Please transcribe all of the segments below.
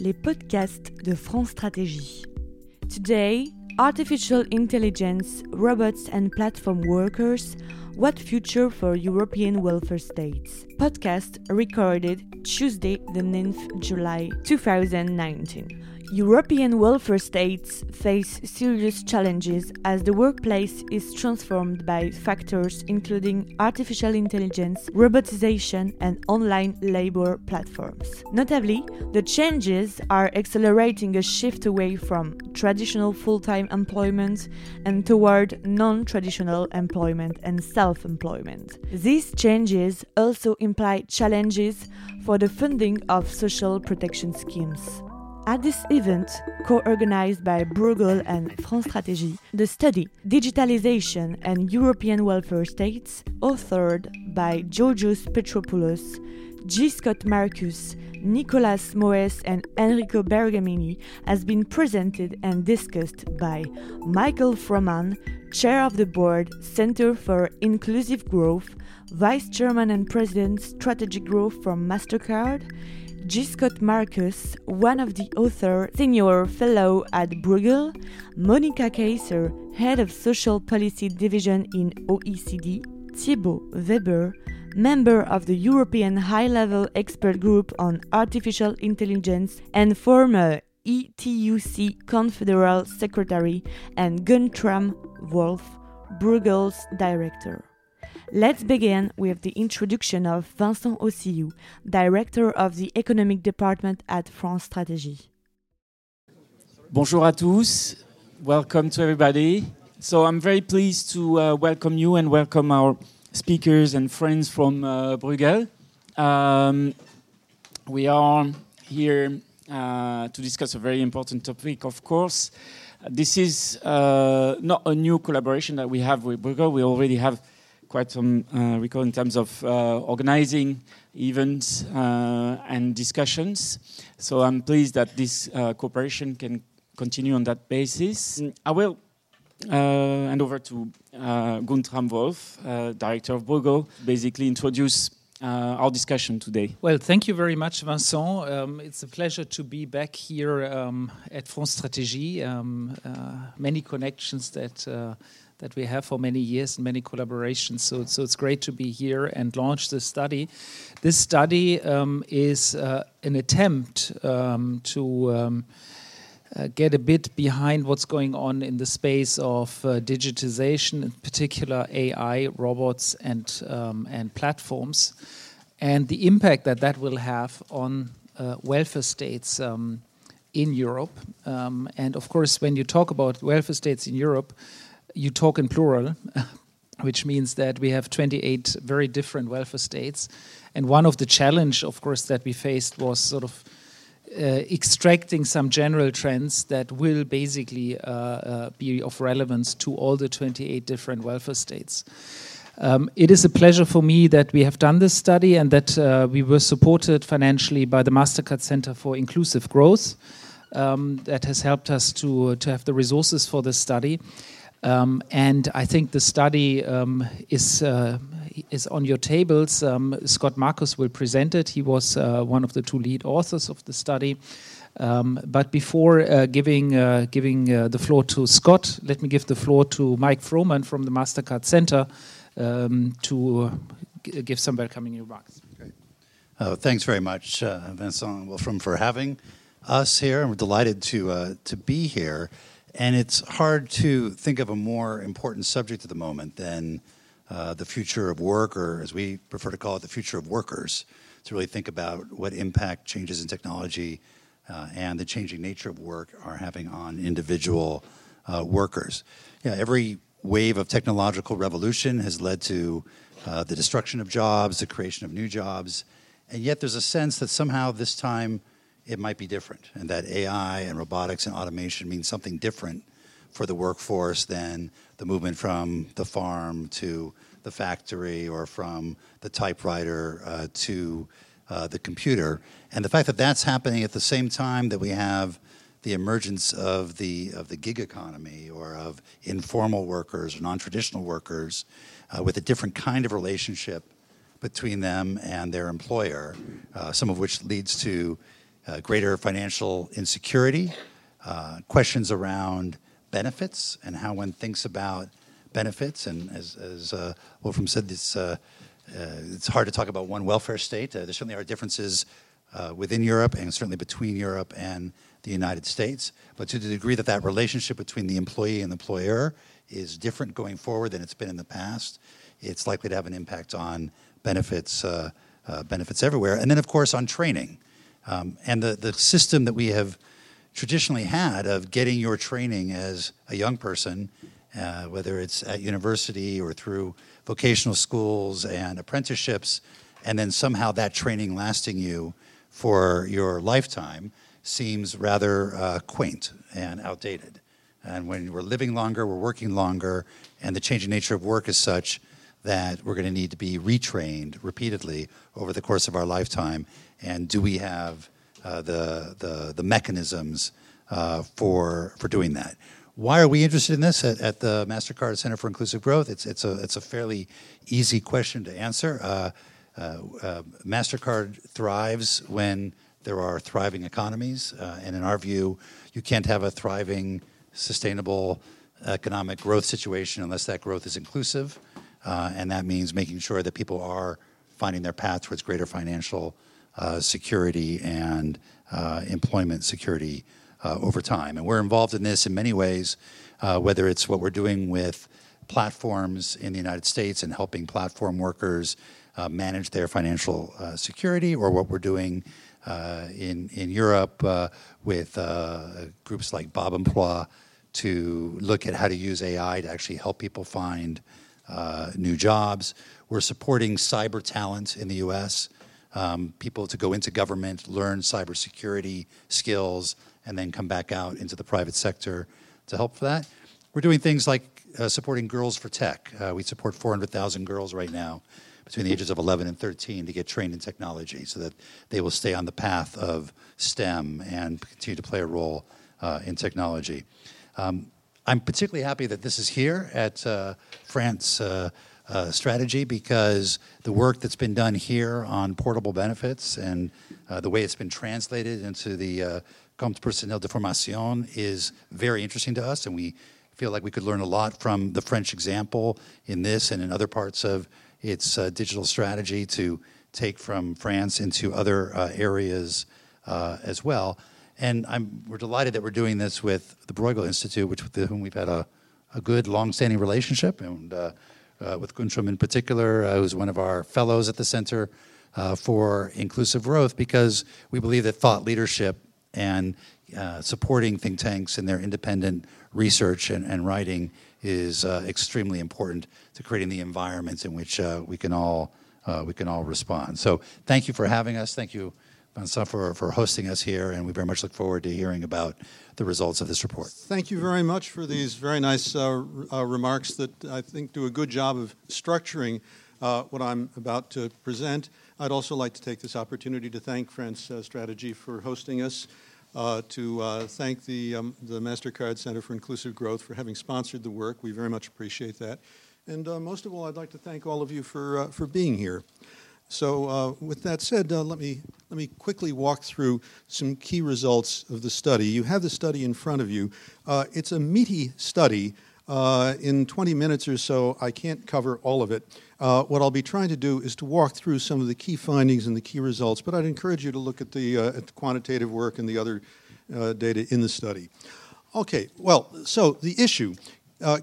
les podcasts de France Stratégie. Today, artificial intelligence, robots and platform workers, what future for European welfare states? Podcast recorded Tuesday, the 9th July 2019. European welfare states face serious challenges as the workplace is transformed by factors including artificial intelligence, robotization, and online labor platforms. Notably, the changes are accelerating a shift away from traditional full time employment and toward non traditional employment and self employment. These changes also imply challenges for the funding of social protection schemes. At this event, co organized by Bruegel and France Stratégie, the study Digitalization and European Welfare States, authored by Georgios Petropoulos, J. Scott Marcus, Nicolas Moes, and Enrico Bergamini, has been presented and discussed by Michael Froman, Chair of the Board, Center for Inclusive Growth, Vice Chairman and President, Strategic Growth from MasterCard, J. Scott Marcus, one of the author, senior fellow at Bruegel, Monika Queisser, head of social policy division in OECD, Thiébaut Weber, member of the European High Level Expert Group on Artificial Intelligence and former ETUC Confederal Secretary, and Guntram Wolf, Bruegel's director. Let's begin with the introduction of Vincent Aussilloux, Director of the Economic Department at France Stratégie. Bonjour à tous. Welcome to everybody. So I'm very pleased to uh, welcome you and welcome our speakers and friends from uh, Bruegel. Um, we are here uh, to discuss a very important topic, of course. This is uh, not a new collaboration that we have with Bruegel. We already have quite some uh, record in terms of uh, organizing events uh, and discussions. So I'm pleased that this cooperation can continue on that basis. I will hand over to Guntram Wolf, director of Bruegel, basically introduce uh, our discussion today. Well, thank you very much, Vincent. Um, it's a pleasure to be back here um, at France Stratégie. Um, uh, many connections that uh, that we have for many years and many collaborations. So, so it's great to be here and launch this study. This study um, is uh, an attempt um, to um, uh, get a bit behind what's going on in the space of uh, digitization, in particular AI, robots, and um, and platforms, and the impact that that will have on uh, welfare states. Um, in Europe, um, and of course, when you talk about welfare states in Europe, you talk in plural, which means that we have 28 very different welfare states. And one of the challenge, of course, that we faced was sort of uh, extracting some general trends that will basically uh, uh, be of relevance to all the 28 different welfare states. Um, it is a pleasure for me that we have done this study and that uh, we were supported financially by the MasterCard Center for Inclusive Growth. Um, that has helped us to, to have the resources for this study. Um, and I think the study um, is uh, is on your tables. Um, Scott Marcus will present it. He was uh, one of the two lead authors of the study. Um, but before uh, giving uh, giving uh, the floor to Scott, let me give the floor to Mike Froman from the Mastercard Center um, to give some welcoming remarks. Uh, thanks very much, Vincent Wolfram, for having us here. We're delighted to to be here. And it's hard to think of a more important subject at the moment than uh, the future of work, or as we prefer to call it, the future of workers, to really think about what impact changes in technology uh, and the changing nature of work are having on individual uh, workers. Yeah, every wave of technological revolution has led to uh, the destruction of jobs, the creation of new jobs, and yet there's a sense that somehow this time it might be different, and that AI and robotics and automation means something different for the workforce than the movement from the farm to the factory or from the typewriter uh, to uh, the computer. And the fact that that's happening at the same time that we have the emergence of the of the gig economy or of informal workers or non-traditional workers uh, with a different kind of relationship between them and their employer, uh, some of which leads to uh, greater financial insecurity, uh, questions around benefits and how one thinks about benefits. And as, as uh, Wolfram said, it's, uh, uh, it's hard to talk about one welfare state. there certainly are differences within Europe and certainly between Europe and the United States. But to the degree that that relationship between the employee and the employer is different going forward than it's been in the past, it's likely to have an impact on benefits, uh, uh, benefits everywhere. And then, of course, on training. Um, and the, the system that we have traditionally had of getting your training as a young person, uh, whether it's at university or through vocational schools and apprenticeships, and then somehow that training lasting you for your lifetime seems rather uh, quaint and outdated. And when we're living longer, we're working longer, and the changing nature of work is such that we're going to need to be retrained repeatedly over the course of our lifetime. And do we have uh, the, the, the mechanisms uh, for, for doing that? Why are we interested in this at, at, the MasterCard Center for Inclusive Growth? It's, it's, a, it's a fairly easy question to answer. Uh, uh, uh MasterCard thrives when there are thriving economies. Uh, and in our view, you can't have a thriving, sustainable economic growth situation unless that growth is inclusive. And that means making sure that people are finding their path towards greater financial security and uh, employment security uh, over time. And we're involved in this in many ways, uh, whether it's what we're doing with platforms in the United States and helping platform workers uh, manage their financial security, or what we're doing in, in Europe with groups like Bob Emploi to look at how to use AI to actually help people find uh, new jobs. We're supporting cyber talent in the U.S. Um, people to go into government, learn cybersecurity skills, and then come back out into the private sector to help for that. We're doing things like uh, supporting Girls for Tech. Uh, we support 400,000 girls right now between the ages of 11 and 13 to get trained in technology so that they will stay on the path of STEM and continue to play a role uh, in technology. Um, I'm particularly happy that this is here at uh, France uh, uh, Strategy because the work that's been done here on portable benefits and uh, the way it's been translated into the uh, Compte Personnel de Formation is very interesting to us, and we feel like we could learn a lot from the French example in this and in other parts of its uh, digital strategy to take from France into other uh, areas as well. And I'm, we're delighted that we're doing this with the Bruegel Institute, which with whom we've had a, a good, long-standing relationship, and uh, with Guntram in particular, uh, who's one of our fellows at the Center uh, for Inclusive Growth, because we believe that thought leadership and uh, supporting think tanks in their independent research and, and writing is uh, extremely important to creating the environments in which we can all we can all respond. So, thank you for having us. Thank you. Vincent, for, for hosting us here, and we very much look forward to hearing about the results of this report. Thank you very much for these very nice uh, uh, remarks that I think do a good job of structuring uh, what I'm about to present. I'd also like to take this opportunity to thank France uh, Strategy for hosting us, uh, to uh, thank the, um, the MasterCard Center for Inclusive Growth for having sponsored the work. We very much appreciate that. And most of all, I'd like to thank all of you for, for being here. So, uh, with that said, uh, let me let me quickly walk through some key results of the study. You have the study in front of you. Uh, it's a meaty study. Uh, in 20 minutes or so, I can't cover all of it. Uh, what I'll be trying to do is to walk through some of the key findings and the key results. But I'd encourage you to look at the, uh, at the quantitative work and the other data in the study. Okay. Well, so the issue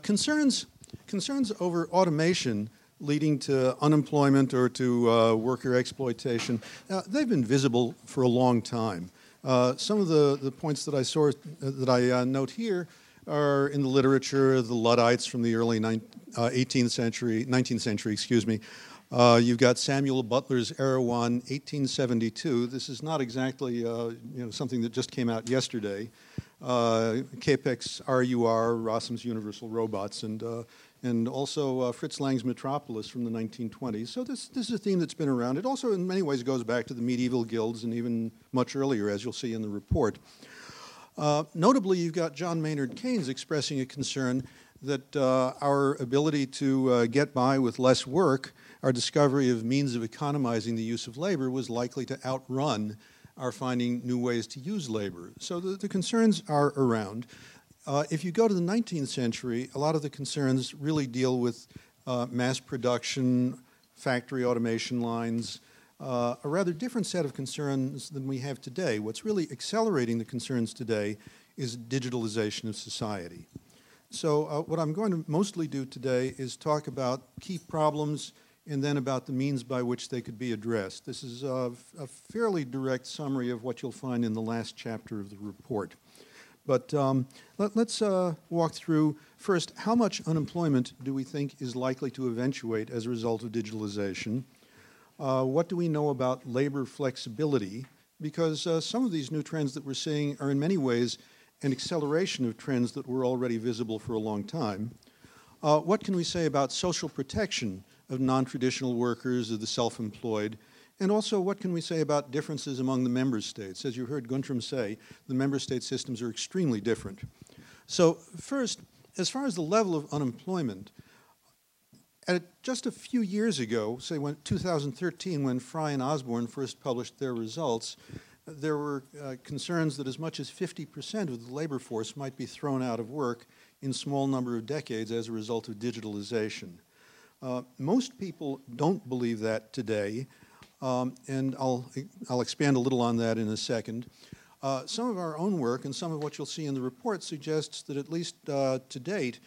concerns concerns over automation leading to unemployment or to uh, worker exploitation, uh, they've been visible for a long time. Uh, some of the, the points that I, saw, uh, that I uh, note here are in the literature, the Luddites from the early 18th uh, century, 19th century, excuse me. you've got Samuel Butler's Erewhon, 1872. This is not exactly you know, something that just came out yesterday. Capek's RUR, Rossum's Universal Robots, and and also uh, Fritz Lang's Metropolis from the 1920s. So this, this is a theme that's been around. It also, in many ways, goes back to the medieval guilds and even much earlier, as you'll see in the report. Uh, notably, you've got John Maynard Keynes expressing a concern that uh, our ability to uh, get by with less work, our discovery of means of economizing the use of labor, was likely to outrun are finding new ways to use labor. So the, the concerns are around. Uh, if you go to the 19th century, a lot of the concerns really deal with uh, mass production, factory automation lines, uh, a rather different set of concerns than we have today. What's really accelerating the concerns today is digitalization of society. So, uh, what I'm going to mostly do today is talk about key problems and then about the means by which they could be addressed. This is a, a fairly direct summary of what you'll find in the last chapter of the report. But um, let, us uh, walk through first how much unemployment do we think is likely to eventuate as a result of digitalization? Uh, what do we know about labor flexibility? Because uh, some of these new trends that we're seeing are in many ways an acceleration of trends that were already visible for a long time. Uh, what can we say about social protection of non traditional workers, of the self employed? And also, what can we say about differences among the member states? As you heard Guntram say, the member state systems are extremely different. So, first, as far as the level of unemployment, at just a few years ago, say when 2013, when Frey and Osborne first published their results, there were uh, concerns that as much as 50% of the labor force might be thrown out of work in small number of decades as a result of digitalization. Uh, most people don't believe that today, um, and I'll, I'll expand a little on that in a second. Uh, some of our own work and some of what you'll see in the report suggests that at least uh, to date,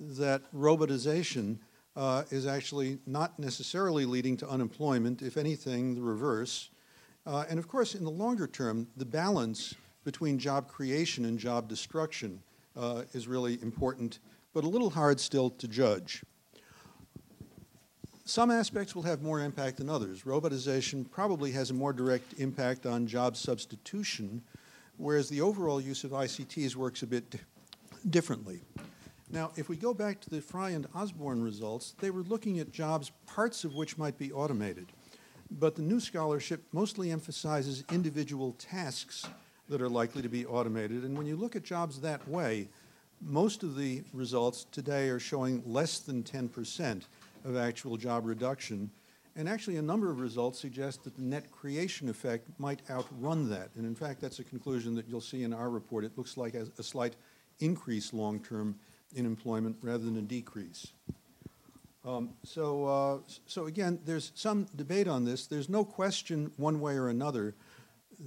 that robotization uh, is actually not necessarily leading to unemployment, if anything, the reverse. Uh, and of course, in the longer term, the balance between job creation and job destruction uh, is really important, but a little hard still to judge. Some aspects will have more impact than others. Robotization probably has a more direct impact on job substitution, whereas the overall use of ICTs works a bit differently. Now, if we go back to the Frey and Osborne results, they were looking at jobs, parts of which might be automated. But the new scholarship mostly emphasizes individual tasks that are likely to be automated. And when you look at jobs that way, most of the results today are showing less than 10% of actual job reduction. And actually, a number of results suggest that the net creation effect might outrun that. And in fact, that's a conclusion that you'll see in our report. It looks like a, slight increase long term in employment rather than a decrease. Um, so, uh, so again, there's some debate on this. There's no question, one way or another,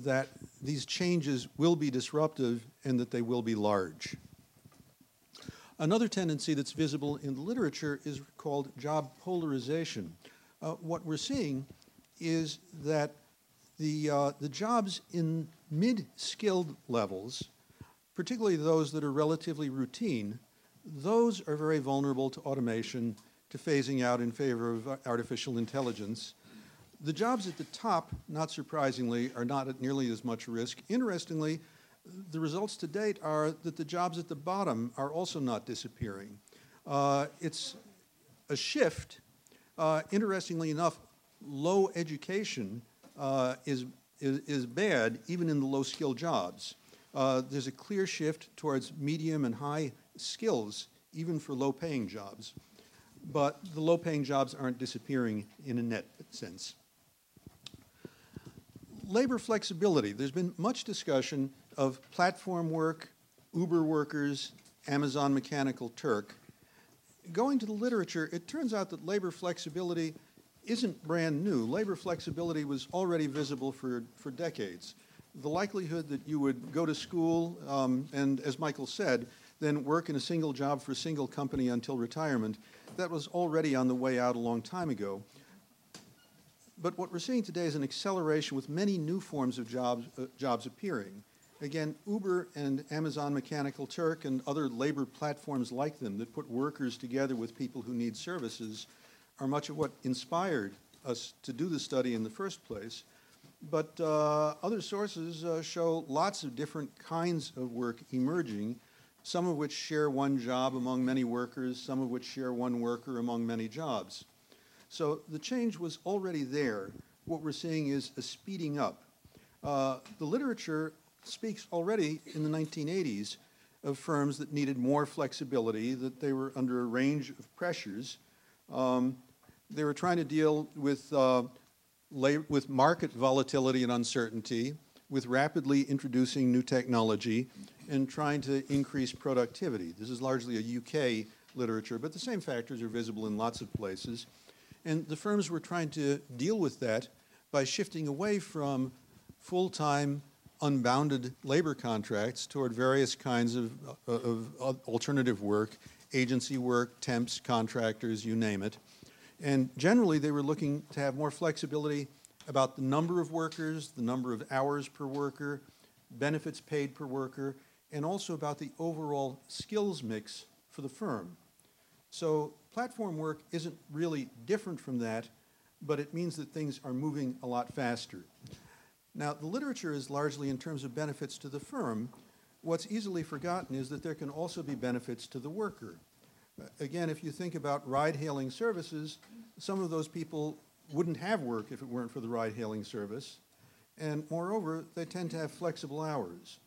that these changes will be disruptive and that they will be large. Another tendency that's visible in the literature is called job polarization. Uh, what we're seeing is that the, uh, the jobs in mid skilled levels, particularly those that are relatively routine, those are very vulnerable to automation to phasing out in favor of artificial intelligence. The jobs at the top, not surprisingly, are not at nearly as much risk. Interestingly, the results to date are that the jobs at the bottom are also not disappearing. Uh, it's a shift. Uh, interestingly enough, low education uh, is, is, is, bad even in the low skill jobs. Uh, there's a clear shift towards medium and high skills, even for low paying jobs but the low paying jobs aren't disappearing in a net sense. Labor flexibility. There's been much discussion of platform work, Uber workers, Amazon Mechanical Turk. Going to the literature, it turns out that labor flexibility isn't brand new. Labor flexibility was already visible for, for decades. The likelihood that you would go to school um, and, as Michael said, then work in a single job for a single company until retirement that was already on the way out a long time ago. But what we're seeing today is an acceleration with many new forms of jobs, uh, jobs appearing. Again, Uber and Amazon Mechanical Turk and other labor platforms like them that put workers together with people who need services are much of what inspired us to do the study in the first place. But uh, other sources uh, show lots of different kinds of work emerging some of which share one job among many workers, some of which share one worker among many jobs. So the change was already there. What we're seeing is a speeding up. Uh, the literature speaks already in the 1980s of firms that needed more flexibility, that they were under a range of pressures. Um, they were trying to deal with, uh, with market volatility and uncertainty, with rapidly introducing new technology and trying to increase productivity. This is largely a UK literature, but the same factors are visible in lots of places. And the firms were trying to deal with that by shifting away from full time, unbounded labor contracts toward various kinds of, uh, of, of alternative work, agency work, temps, contractors, you name it. And generally, they were looking to have more flexibility about the number of workers, the number of hours per worker, benefits paid per worker, and also about the overall skills mix for the firm. So platform work isn't really different from that, but it means that things are moving a lot faster. Now, the literature is largely in terms of benefits to the firm. What's easily forgotten is that there can also be benefits to the worker. Again, if you think about ride hailing services, some of those people wouldn't have work if it weren't for the ride hailing service. And moreover, they tend to have flexible hours.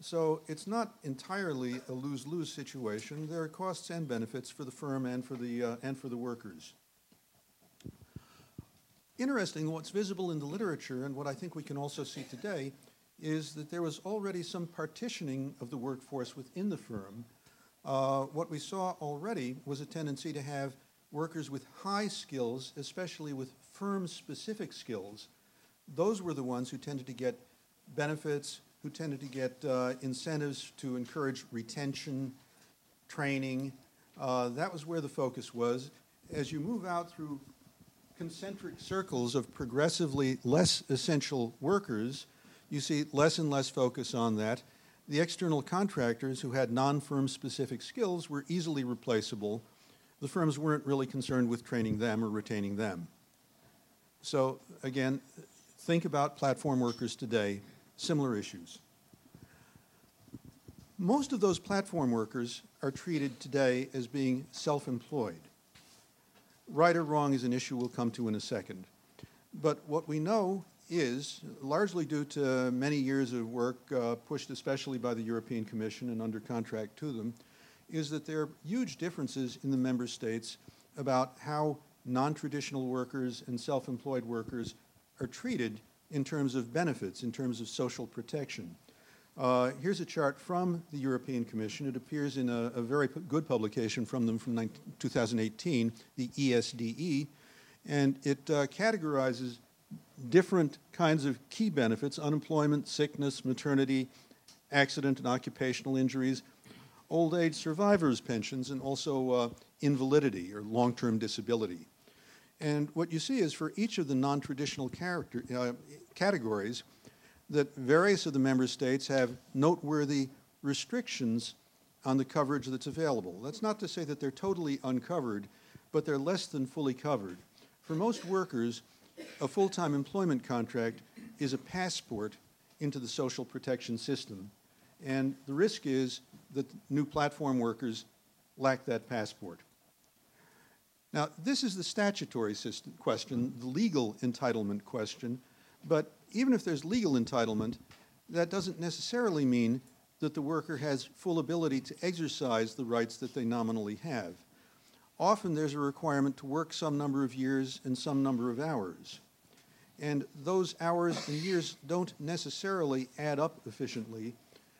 So it's not entirely a lose lose situation. There are costs and benefits for the firm and for the, uh, and for the workers. Interesting, what's visible in the literature and what I think we can also see today is that there was already some partitioning of the workforce within the firm. Uh, what we saw already was a tendency to have workers with high skills, especially with firm specific skills, those were the ones who tended to get benefits, who tended to get uh, incentives to encourage retention, training. Uh, that was where the focus was. As you move out through concentric circles of progressively less essential workers, you see less and less focus on that. The external contractors who had non firm specific skills were easily replaceable the firms weren't really concerned with training them or retaining them. So again, think about platform workers today, similar issues. Most of those platform workers are treated today as being self-employed. Right or wrong is an issue we'll come to in a second. But what we know is, largely due to many years of work uh, pushed especially by the European Commission and under contract to them, is that there are huge differences in the member states about how non-traditional workers and self-employed workers are treated in terms of benefits, in terms of social protection. Uh, here's a chart from the European Commission. It appears in a, a very good publication from them from 19, 2018, the ESDE, and it uh, categorizes different kinds of key benefits unemployment, sickness, maternity, accident and occupational injuries, old age survivors' pensions and also uh, invalidity or long term disability. And what you see is for each of the non traditional uh, categories, that various of the member states have noteworthy restrictions on the coverage that's available. That's not to say that they're totally uncovered, but they're less than fully covered. For most workers, a full time employment contract is a passport into the social protection system. And the risk is that new platform workers lack that passport. Now, this is the statutory system question, the legal entitlement question, but even if there's legal entitlement, that doesn't necessarily mean that the worker has full ability to exercise the rights that they nominally have. Often there's a requirement to work some number of years and some number of hours. And those hours and years don't necessarily add up efficiently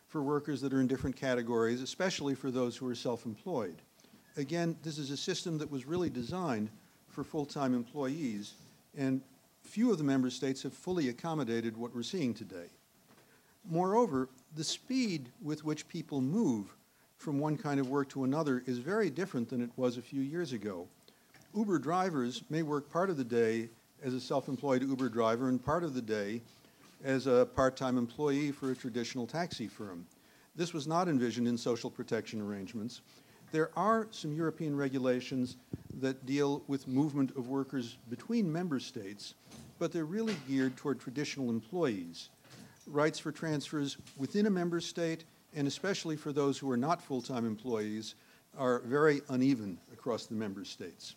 for workers that are in different categories, especially for those who are self-employed. Again, this is a system that was really designed for full-time employees, and few of the member states have fully accommodated what we're seeing today. Moreover, the speed with which people move from one kind of work to another is very different than it was a few years ago. Uber drivers may work part of the day as a self-employed Uber driver and part of the day as a part-time employee for a traditional taxi firm. This was not envisioned in social protection arrangements. There are some European regulations that deal with movement of workers between member states, but they're really geared toward traditional employees. Rights for transfers within a member state, and especially for those who are not full-time employees, are very uneven across the member states.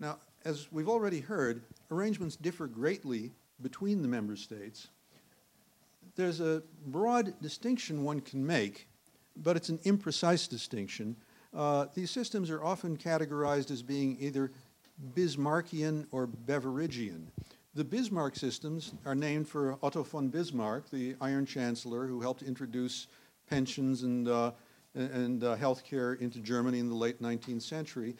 Now, as we've already heard, arrangements differ greatly between the member states, there's a broad distinction one can make, but it's an imprecise distinction. Uh, these systems are often categorized as being either Bismarckian or Beveridgean. The Bismarck systems are named for Otto von Bismarck, the Iron Chancellor who helped introduce pensions and, uh, and uh, health care into Germany in the late 19th century.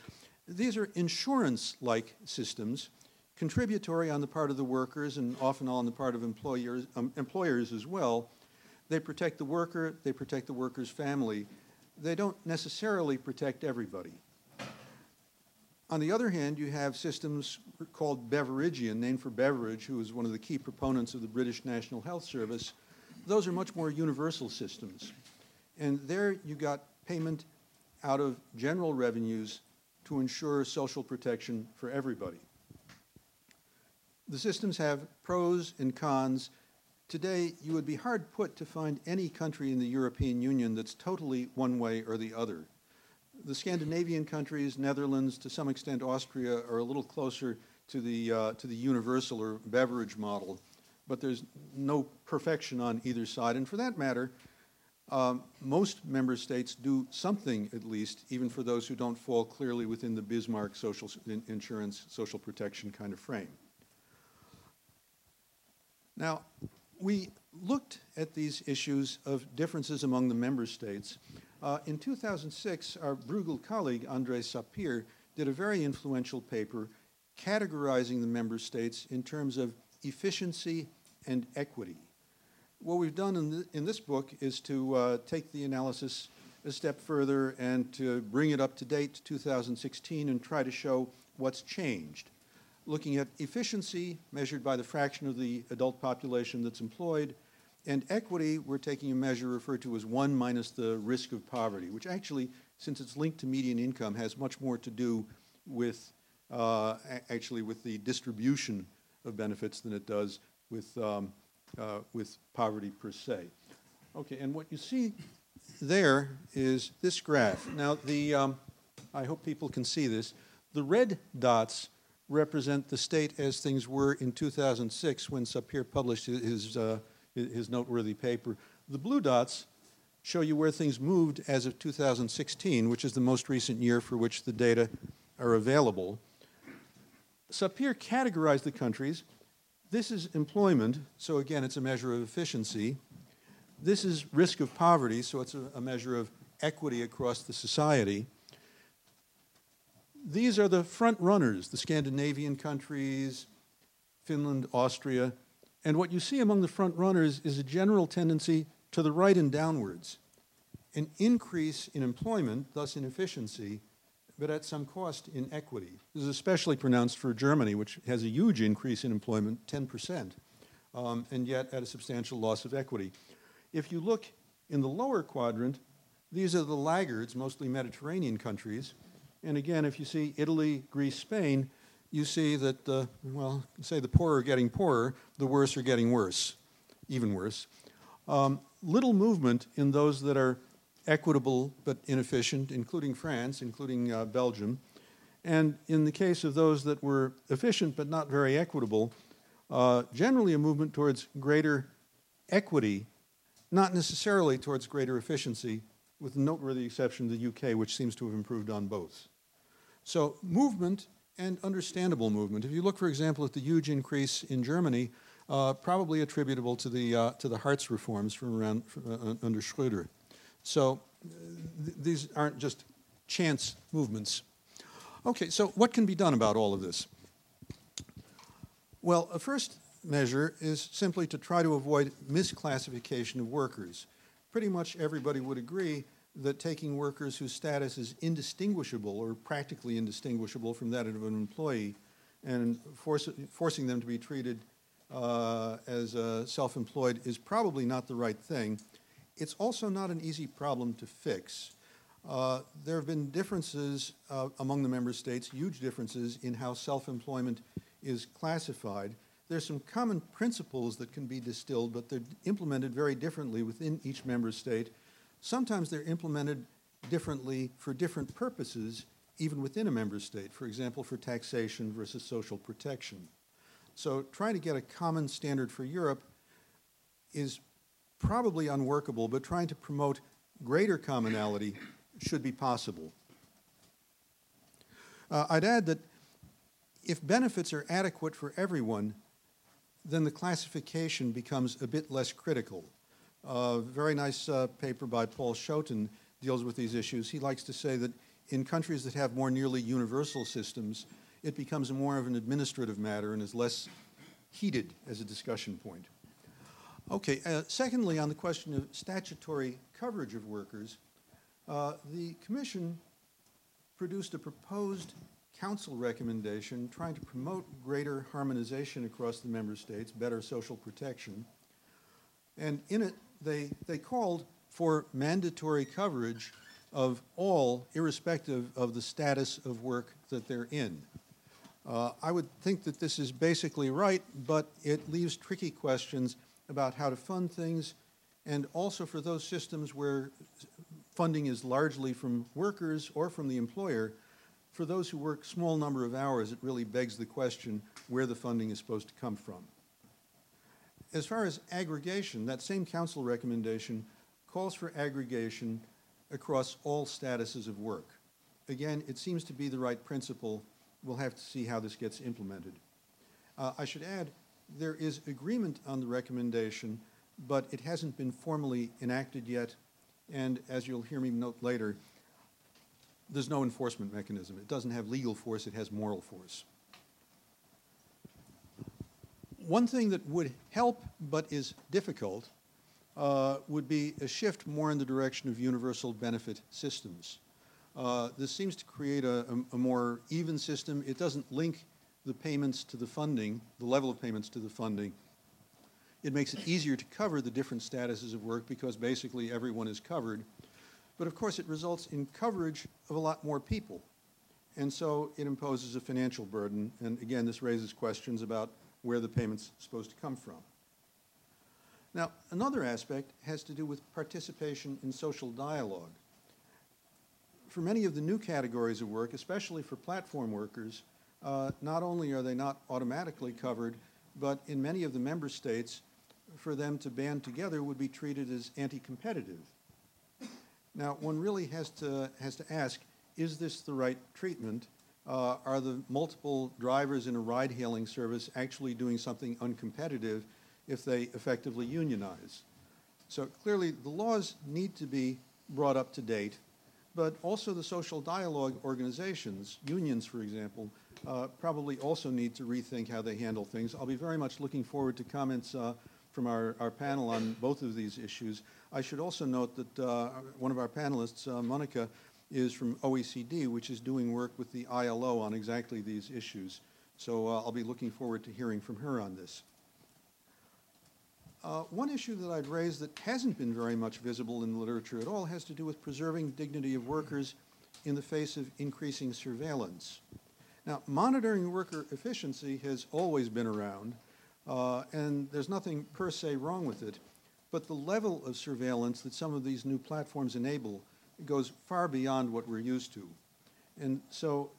These are insurance like systems, contributory on the part of the workers and often on the part of employers, um, employers as well. They protect the worker, they protect the worker's family. They don't necessarily protect everybody. On the other hand, you have systems called Beveridgean, named for Beveridge, who was one of the key proponents of the British National Health Service. Those are much more universal systems. And there you got payment out of general revenues to ensure social protection for everybody. The systems have pros and cons. Today, you would be hard put to find any country in the European Union that's totally one way or the other. The Scandinavian countries, Netherlands, to some extent Austria, are a little closer to the, uh, to the universal or Beveridge model, but there's no perfection on either side. And for that matter, um, most member states do something at least, even for those who don't fall clearly within the Bismarck social insurance, social protection kind of frame. Now, we looked at these issues of differences among the member states. Uh, in 2006, our Bruegel colleague, Andre Sapir, did a very influential paper categorizing the member states in terms of efficiency and equity what we've done in, th in this book is to uh, take the analysis a step further and to bring it up to date to 2016 and try to show what's changed. Looking at efficiency measured by the fraction of the adult population that's employed, and equity, we're taking a measure referred to as 1 minus the risk of poverty, which actually, since it's linked to median income, has much more to do with uh, actually with the distribution of benefits than it does with um, uh, with poverty per se. Okay, and what you see there is this graph. Now, the um, I hope people can see this. The red dots represent the state as things were in 2006 when Sapir published his, uh, his noteworthy paper. The blue dots show you where things moved as of 2016, which is the most recent year for which the data are available. Sapir categorized the countries this is employment, so again, it's a measure of efficiency. This is risk of poverty, so it's a, a measure of equity across the society. These are the front runners, the Scandinavian countries, Finland, Austria. And what you see among the front runners is a general tendency to the right and downwards. An increase in employment, thus in efficiency, but at some cost in equity. This is especially pronounced for Germany, which has a huge increase in employment, 10%, um, and yet at a substantial loss of equity. If you look in the lower quadrant, these are the laggards, mostly Mediterranean countries. And again, if you see Italy, Greece, Spain, you see that, uh, well, say the poor are getting poorer, the worse are getting worse, even worse. Um, little movement in those that are equitable but inefficient, including France, including uh, Belgium. And in the case of those that were efficient but not very equitable, uh, generally a movement towards greater equity, not necessarily towards greater efficiency, with the noteworthy exception of the UK, which seems to have improved on both. So, movement and understandable movement. If you look, for example, at the huge increase in Germany, uh, probably attributable to the, uh, to the Hartz reforms from around uh, under Schröder. So th these aren't just chance movements. Okay, so what can be done about all of this? Well, a first measure is simply to try to avoid misclassification of workers. Pretty much everybody would agree that taking workers whose status is indistinguishable or practically indistinguishable from that of an employee and force, forcing them to be treated uh, as uh, self-employed is probably not the right thing. It's also not an easy problem to fix. Uh, there have been differences uh, among the member states, huge differences in how self-employment is classified. There's some common principles that can be distilled, but they're implemented very differently within each member state. Sometimes they're implemented differently for different purposes, even within a member state, for example, for taxation versus social protection. So trying to get a common standard for Europe is probably unworkable, but trying to promote greater commonality should be possible. Uh, I'd add that if benefits are adequate for everyone, then the classification becomes a bit less critical. A very nice uh, paper by Paul Schoten deals with these issues. He likes to say that in countries that have more nearly universal systems, it becomes more of an administrative matter and is less heated as a discussion point. Okay, uh, secondly, on the question of statutory coverage of workers, uh, the Commission produced a proposed council recommendation trying to promote greater harmonization across the member states, better social protection. And in it, they, they called for mandatory coverage of all, irrespective of the status of work that they're in. Uh, I would think that this is basically right, but it leaves tricky questions about how to fund things, and also for those systems where funding is largely from workers or from the employer, for those who work small number of hours, it really begs the question where the funding is supposed to come from. As far as aggregation, that same council recommendation calls for aggregation across all statuses of work. Again, it seems to be the right principle. We'll have to see how this gets implemented. Uh, I should add, there is agreement on the recommendation, but it hasn't been formally enacted yet. And as you'll hear me note later, there's no enforcement mechanism. It doesn't have legal force, it has moral force. One thing that would help but is difficult uh, would be a shift more in the direction of universal benefit systems. Uh, this seems to create a, a, a, more even system. It doesn't link the payments to the funding, the level of payments to the funding. It makes it easier to cover the different statuses of work because basically everyone is covered. But of course, it results in coverage of a lot more people. And so it imposes a financial burden. And again, this raises questions about where the payment's supposed to come from. Now, another aspect has to do with participation in social dialogue. For many of the new categories of work, especially for platform workers, uh, not only are they not automatically covered, but in many of the member states, for them to band together would be treated as anti-competitive. Now, one really has to, has to ask, is this the right treatment? Uh, are the multiple drivers in a ride-hailing service actually doing something uncompetitive if they effectively unionize? So clearly, the laws need to be brought up to date, but also the social dialogue organizations, unions, for example, uh, probably also need to rethink how they handle things. I'll be very much looking forward to comments uh, from our, our panel on both of these issues. I should also note that uh, one of our panelists, uh, Monica, is from OECD, which is doing work with the ILO on exactly these issues. So uh, I'll be looking forward to hearing from her on this. Uh, one issue that I'd raise that hasn't been very much visible in the literature at all has to do with preserving dignity of workers in the face of increasing surveillance. Now, monitoring worker efficiency has always been around, uh, and there's nothing per se wrong with it. But the level of surveillance that some of these new platforms enable goes far beyond what we're used to. And so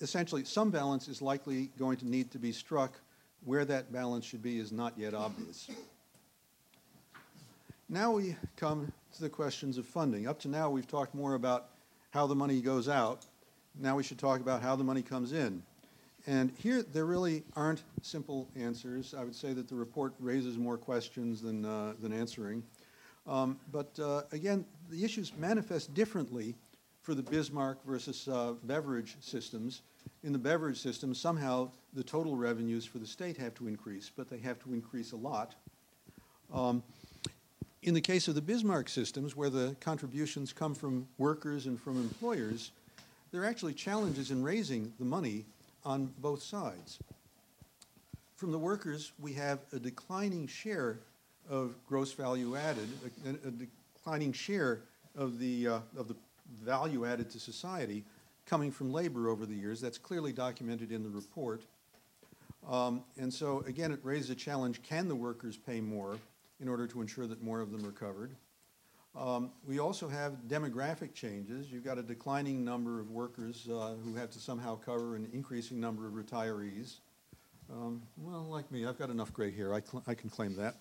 essentially, some balance is likely going to need to be struck. Where that balance should be is not yet obvious. Now we come to the questions of funding. Up to now, we've talked more about how the money goes out. Now we should talk about how the money comes in. And here, there really aren't simple answers. I would say that the report raises more questions than, uh, than answering. Um, but uh, again, the issues manifest differently for the Bismarck versus uh, Beveridge systems. In the Beveridge system, somehow the total revenues for the state have to increase, but they have to increase a lot. Um, in the case of the Bismarck systems, where the contributions come from workers and from employers, there are actually challenges in raising the money on both sides. From the workers, we have a declining share of gross value added, a, a declining share of the, uh, of the value added to society coming from labor over the years. That's clearly documented in the report. Um, and so, again, it raises a challenge can the workers pay more in order to ensure that more of them are covered? Um, we also have demographic changes. You've got a declining number of workers uh, who have to somehow cover an increasing number of retirees. Um, well, like me, I've got enough gray hair. I, I can claim that.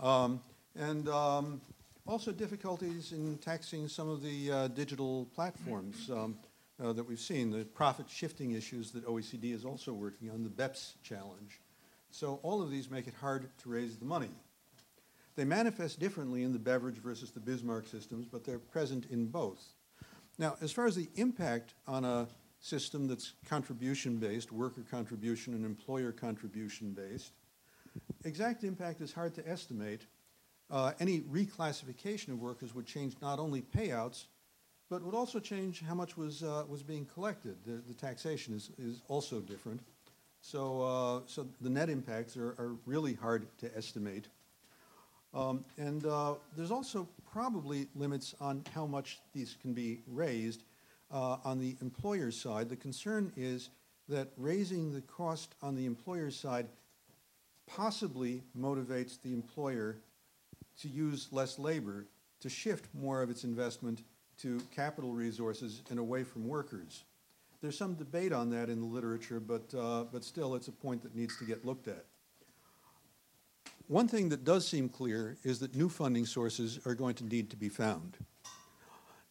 Um, and um, also difficulties in taxing some of the uh, digital platforms um, uh, that we've seen, the profit shifting issues that OECD is also working on, the BEPS challenge. So all of these make it hard to raise the money. They manifest differently in the Beveridge versus the Bismarck systems, but they're present in both. Now, as far as the impact on a system that's contribution based, worker contribution and employer contribution based, exact impact is hard to estimate. Uh, any reclassification of workers would change not only payouts, but would also change how much was, uh, was being collected. The, the, taxation is, is also different. So, uh, so the net impacts are, are really hard to estimate. Um, and uh, there's also probably limits on how much these can be raised. Uh, on the employer's side, the concern is that raising the cost on the employer's side possibly motivates the employer to use less labor to shift more of its investment to capital resources and away from workers. There's some debate on that in the literature, but, uh, but still it's a point that needs to get looked at. One thing that does seem clear is that new funding sources are going to need to be found.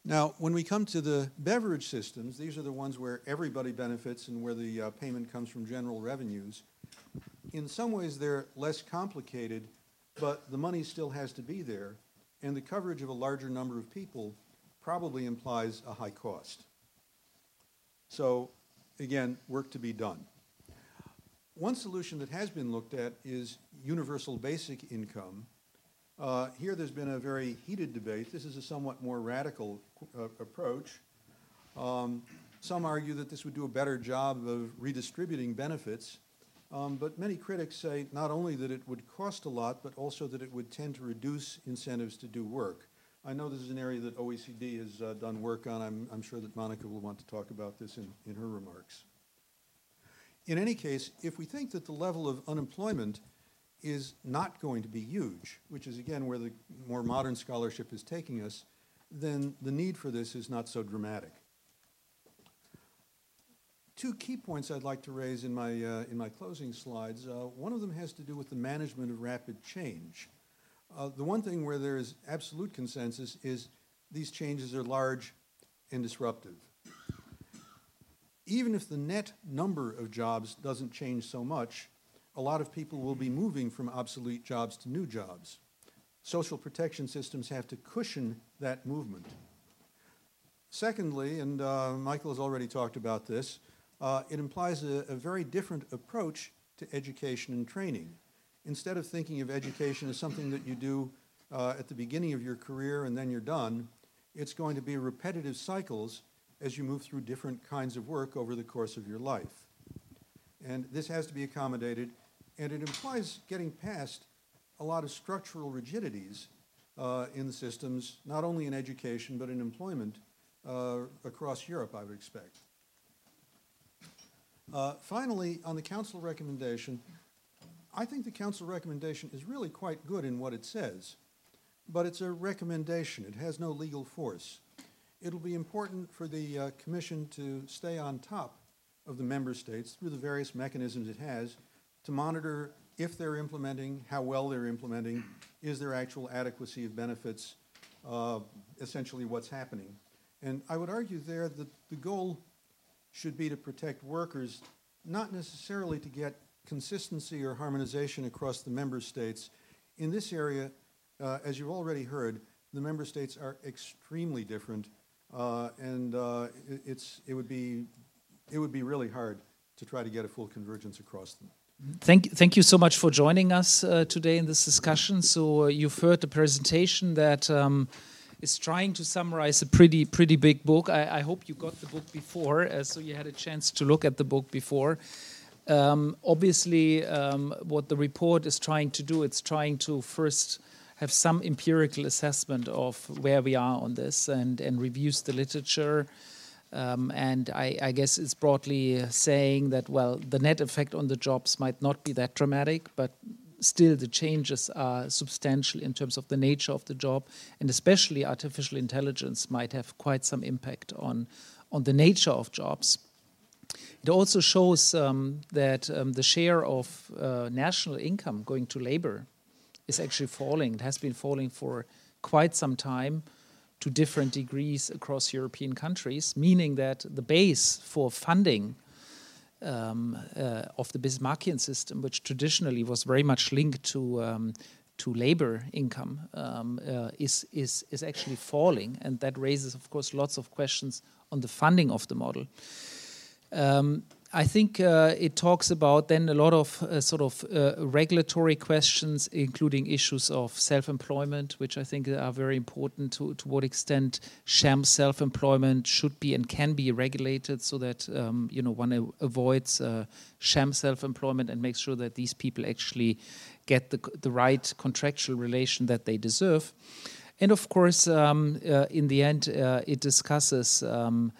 Now, when we come to the Beveridge systems, these are the ones where everybody benefits and where the uh, payment comes from general revenues. In some ways, they're less complicated, but the money still has to be there, and the coverage of a larger number of people probably implies a high cost. So, again, work to be done. One solution that has been looked at is universal basic income. Uh, here there's been a very heated debate. This is a somewhat more radical uh, approach. Um, some argue that this would do a better job of redistributing benefits, um, but many critics say not only that it would cost a lot, but also that it would tend to reduce incentives to do work. I know this is an area that OECD has uh, done work on. I'm, I'm, sure that Monika will want to talk about this in, in her remarks. In any case, if we think that the level of unemployment is not going to be huge, which is again where the more modern scholarship is taking us, then the need for this is not so dramatic. Two key points I'd like to raise in my, uh, in my closing slides. Uh, one of them has to do with the management of rapid change. Uh, the one thing where there is absolute consensus is these changes are large and disruptive. Even if the net number of jobs doesn't change so much, a lot of people will be moving from obsolete jobs to new jobs. Social protection systems have to cushion that movement. Secondly, and uh, Michael has already talked about this, uh, it implies a, a very different approach to education and training instead of thinking of education as something that you do uh, at the beginning of your career and then you're done, it's going to be repetitive cycles as you move through different kinds of work over the course of your life. And this has to be accommodated, and it implies getting past a lot of structural rigidities uh, in the systems, not only in education but in employment uh, across Europe, I would expect. Uh, finally, on the council recommendation, I think the council recommendation is really quite good in what it says, but it's a recommendation. It has no legal force. It'll be important for the uh, commission to stay on top of the member states through the various mechanisms it has to monitor if they're implementing, how well they're implementing, is there actual adequacy of benefits, uh, essentially what's happening. And I would argue there that the goal should be to protect workers, not necessarily to get consistency or harmonization across the member states. In this area, uh, as you've already heard, the member states are extremely different, uh, and uh, it, it's, it, would be, it would be really hard to try to get a full convergence across them. Thank, thank you so much for joining us uh, today in this discussion. So uh, you've heard the presentation that um, is trying to summarize a pretty pretty big book. I, I hope you got the book before, uh, so you had a chance to look at the book before. Um, obviously, um, what the report is trying to do, it's trying to first have some empirical assessment of where we are on this and, and reviews the literature. Um, and I, I, guess it's broadly saying that, well, the net effect on the jobs might not be that dramatic, but still the changes are substantial in terms of the nature of the job, and especially artificial intelligence might have quite some impact on, on the nature of jobs. It also shows um, that um, the share of uh, national income going to labor is actually falling. It has been falling for quite some time to different degrees across European countries, meaning that the base for funding um, uh, of the Bismarckian system, which traditionally was very much linked to um, to labor income, um, uh, is is is actually falling, and that raises, of course, lots of questions on the funding of the model. I think uh, it talks about then a lot of uh, sort of uh, regulatory questions, including issues of self-employment, which I think are very important. To to what extent sham self-employment should be and can be regulated, so that um, you know one avoids uh, sham self-employment and makes sure that these people actually get the the right contractual relation that they deserve. And of course, um, uh, in the end, uh, it discusses. Um,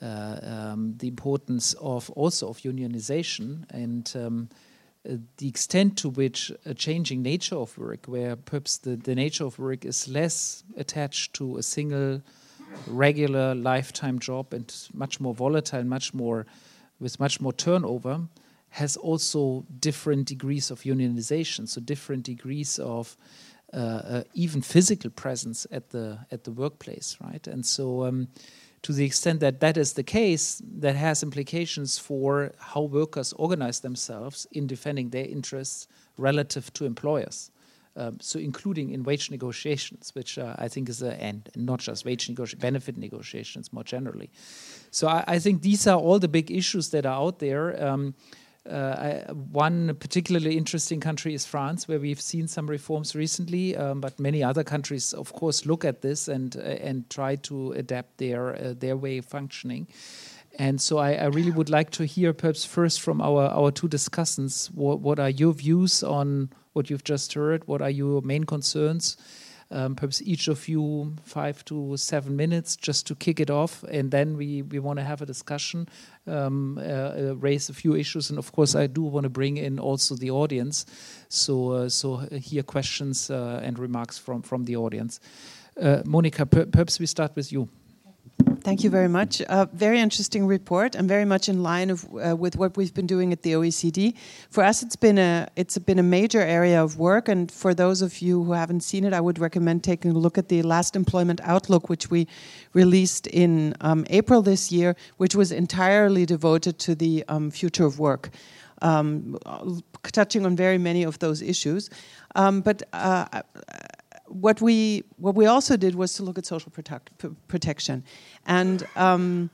um, the importance of also of unionization and um, uh, the extent to which a changing nature of work, where perhaps the, the nature of work is less attached to a single regular lifetime job and much more volatile, much more with much more turnover, has also different degrees of unionization, so different degrees of uh, uh, even physical presence at the at the workplace, right? And so. Um, to the extent that that is the case, that has implications for how workers organize themselves in defending their interests relative to employers. Um, so, including in wage negotiations, which uh, I think is a and not just wage negotiations, benefit negotiations more generally. So, I, I, think these are all the big issues that are out there. Um, I, one particularly interesting country is France, where we've seen some reforms recently, um, but many other countries, of course, look at this and uh, and try to adapt their uh, their way of functioning. And so I, I, really would like to hear, perhaps first from our our two discussants, what, what are your views on what you've just heard? What are your main concerns? Um, perhaps each of you five to seven minutes just to kick it off, and then we, we want to have a discussion, um, uh, uh, raise a few issues, and of course I do want to bring in also the audience, so uh, so hear questions uh, and remarks from from the audience. Uh, Monika, per perhaps we start with you. Thank you very much. Uh, very interesting report and very much in line of, uh, with what we've been doing at the OECD. For us, it's been a it's been a major area of work, and for those of you who haven't seen it, I would recommend taking a look at the last employment outlook, which we released in um, April this year, which was entirely devoted to the um, future of work. Um, touching on very many of those issues, um, but uh, what we what we also did was to look at social protect, protection, and um,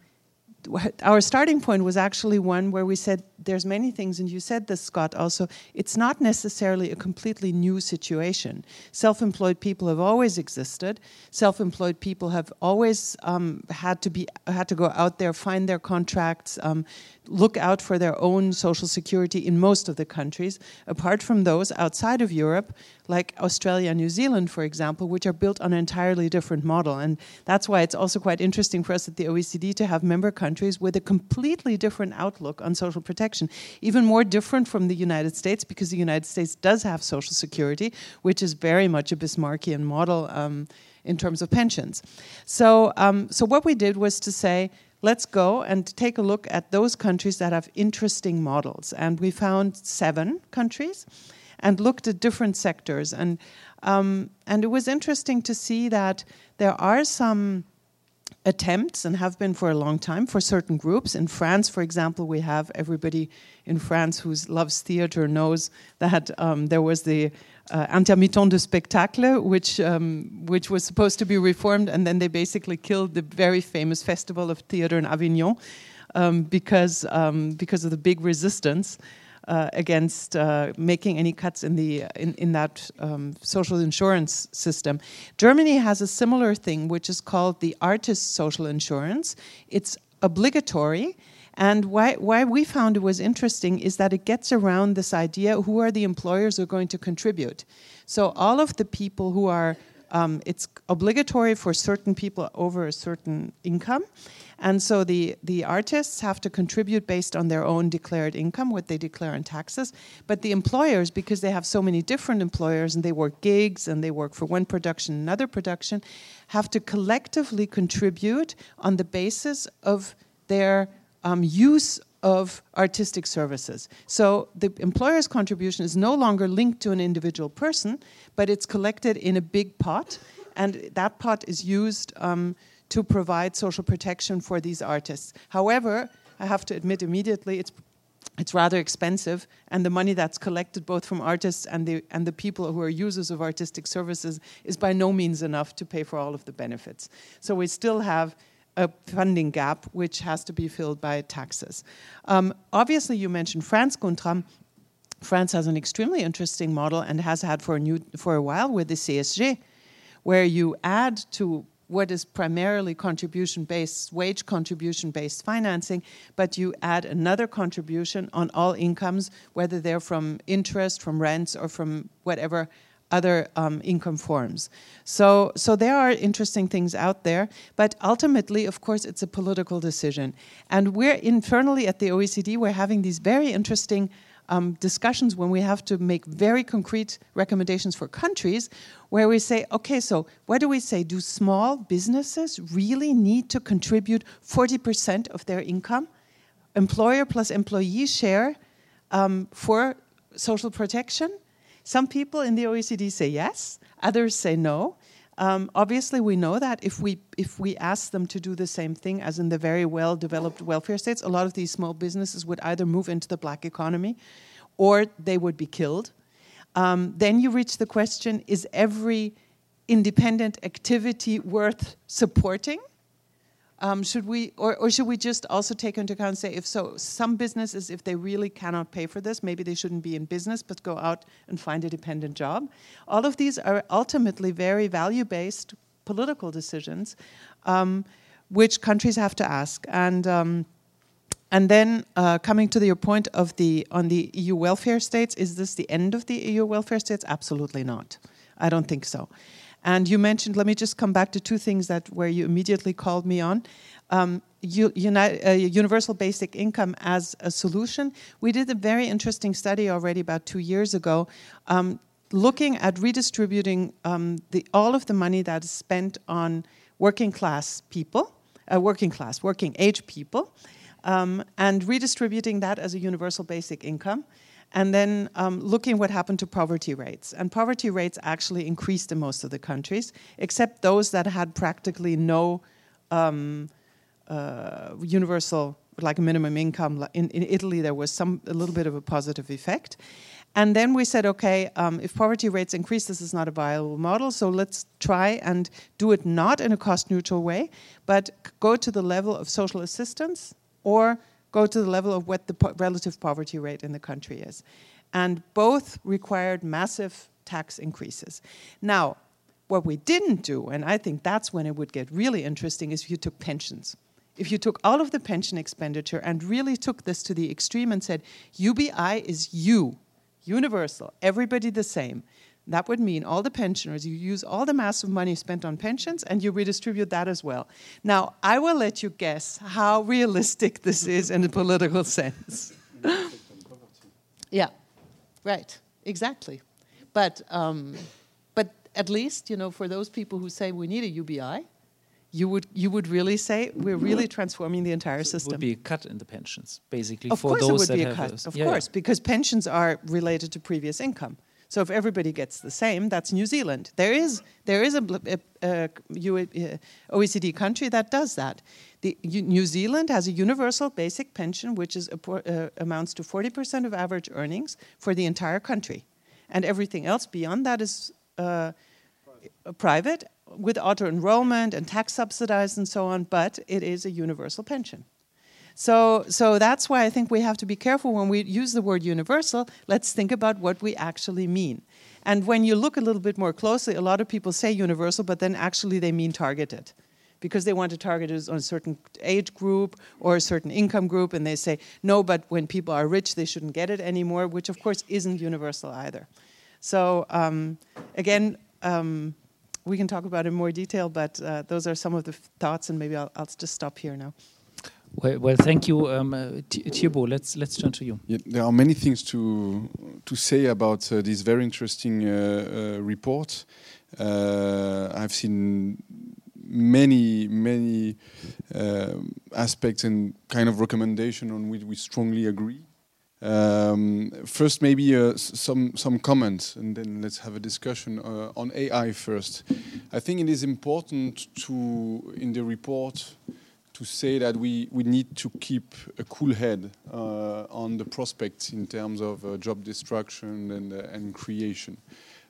our starting point was actually one where we said there's many things, and you said this, Scott. Also, it's not necessarily a completely new situation. Self-employed people have always existed. Self-employed people have always um, had to be had to go out there, find their contracts, um, look out for their own social security in most of the countries. Apart from those outside of Europe, like Australia and New Zealand, for example, which are built on an entirely different model. And that's why it's also quite interesting for us at the OECD to have member countries with a completely different outlook on social protection, even more different from the United States, because the United States does have social security, which is very much a Bismarckian model. Um, in terms of pensions. So, um, so what we did was to say, let's go and take a look at those countries that have interesting models. And we found seven countries and looked at different sectors. And, um, and it was interesting to see that there are some attempts and have been for a long time for certain groups. In France, for example, we have everybody in France who loves theater knows that um, there was the uh, intermittent de spectacle, which um, which was supposed to be reformed, and then they basically killed the very famous festival of theater in Avignon um, because um, because of the big resistance uh, against uh, making any cuts in the in, in that um, social insurance system. Germany has a similar thing, which is called the artist social insurance. It's obligatory. And why, why we found it was interesting is that it gets around this idea who are the employers who are going to contribute. So, all of the people who are, um, it's obligatory for certain people over a certain income. And so the, the artists have to contribute based on their own declared income, what they declare in taxes. But the employers, because they have so many different employers and they work gigs and they work for one production, another production, have to collectively contribute on the basis of their um, use of artistic services. So the employer's contribution is no longer linked to an individual person, but it's collected in a big pot, and that pot is used um, to provide social protection for these artists. However, I have to admit immediately, it's it's rather expensive and the money that's collected both from artists and the and the people who are users of artistic services is by no means enough to pay for all of the benefits so we still have a funding gap which has to be filled by taxes. Um, obviously you mentioned france guntram. France has an extremely interesting model and has had for a, new, for a while with the csg where you add to what is primarily contribution based, wage contribution based financing, but you add another contribution on all incomes, whether they're from interest, from rents, or from whatever other um, income forms. So, so there are interesting things out there, but ultimately, of course, it's a political decision. And we're internally at the OECD, we're having these very interesting um, discussions when we have to make very concrete recommendations for countries where we say, okay, so what do we say? Do small businesses really need to contribute 40% of their income, employer plus employee share, um, for social protection? Some people in the OECD say yes, others say no. Um, obviously, we know that if we if we ask them to do the same thing as in the very well developed welfare states, a lot of these small businesses would either move into the black economy, or they would be killed. Um, then you reach the question: Is every independent activity worth supporting? Um, should we, or, or, should we just also take into account, say, if so, some businesses, if they really cannot pay for this, maybe they shouldn't be in business, but go out and find a dependent job. All of these are ultimately very value-based political decisions, um, which countries have to ask. And um, and then uh, coming to your point of the on the EU welfare states, is this the end of the EU welfare states? Absolutely not. I don't think so. And you mentioned, let me just come back to two things that where you immediately called me on. Um, uh, universal basic income as a solution. We did a very interesting study already about two years ago, um, looking at redistributing um, the, all of the money that is spent on working class people, uh, working class, working age people, um, and redistributing that as a universal basic income and then um, looking what happened to poverty rates. And poverty rates actually increased in most of the countries, except those that had practically no um, uh, universal, like minimum income. In, in, Italy, there was some a little bit of a positive effect. And then we said, okay, um, if poverty rates increase, this is not a viable model. So let's try and do it not in a cost neutral way, but go to the level of social assistance or go to the level of what the po relative poverty rate in the country is. And both required massive tax increases. Now, what we didn't do, and I think that's when it would get really interesting, is if you took pensions. If you took all of the pension expenditure and really took this to the extreme and said, UBI is you, universal, everybody the same, that would mean all the pensioners, you use all the massive money spent on pensions and you redistribute that as well. Now, I will let you guess how realistic this is in a political sense. yeah, right, exactly. But, um, but at least, you know, for those people who say we need a UBI, you would you would really say we're really transforming the entire so system. It would be a cut in the pensions, basically. Of for course, those it would be a cut. Of yeah, course, yeah. because pensions are related to previous income. So if everybody gets the same, that's New Zealand. There is there is a, a, a, a OECD country that does that. The, New Zealand has a universal basic pension, which is uh, amounts to 40% of average earnings for the entire country, and everything else beyond that is uh, private. private with auto enrollment and tax subsidized and so on. But it is a universal pension. So, so that's why I think we have to be careful when we use the word universal. Let's think about what we actually mean. And when you look a little bit more closely, a lot of people say universal, but then actually they mean targeted because they want to target it on a certain age group or a certain income group, and they say, no, but when people are rich, they shouldn't get it anymore, which of course isn't universal either. So, um, again, um, we can talk about it in more detail, but uh, those are some of the thoughts, and maybe I'll, I'll just stop here now. Well, well, thank you, um, uh, Thiébaut. Let's let's turn to you. Yeah, there are many things to to say about uh, this very interesting uh, uh report. Uh, I've seen many many um, aspects and kind of recommendation on which we strongly agree. Um, first, maybe uh, some some comments, and then let's have a discussion on AI first. I think it is important to in the report to say that we, we need to keep a cool head uh, on the prospects in terms of uh, job destruction and, uh, and creation.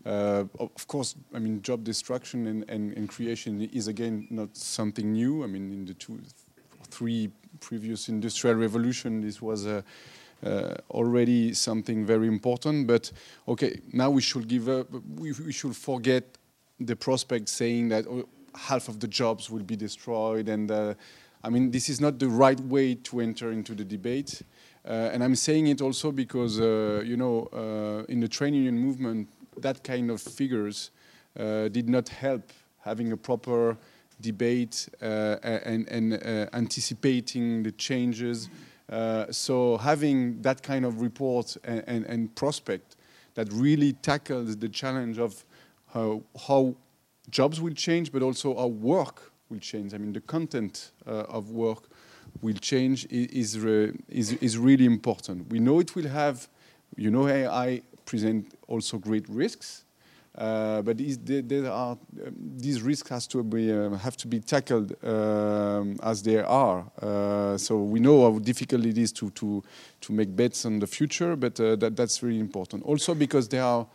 Uh, of course, I mean, job destruction and, and, and, creation is again not something new. I mean, in the two, three previous industrial revolution, this was uh, uh, already something very important. But okay, now we should give up. We, we should forget the prospect saying that oh, half of the jobs will be destroyed and I mean, this is not the right way to enter into the debate. Uh, and I'm saying it also because, uh, you know, uh, in the trade union movement, that kind of figures uh, did not help having a proper debate uh, and, and uh, anticipating the changes. so having that kind of report and, and, and, prospect that really tackles the challenge of how, how jobs will change, but also our work will change. I mean, the content uh, of work will change is, is, is really important. We know it will have, you know, AI present also great risks, uh, but these, there are, um, these risks has to be, uh, have to be tackled um, as they are. Uh, so we know how difficult it is to, to, to make bets on the future, but uh, that, that's really important. Also because they are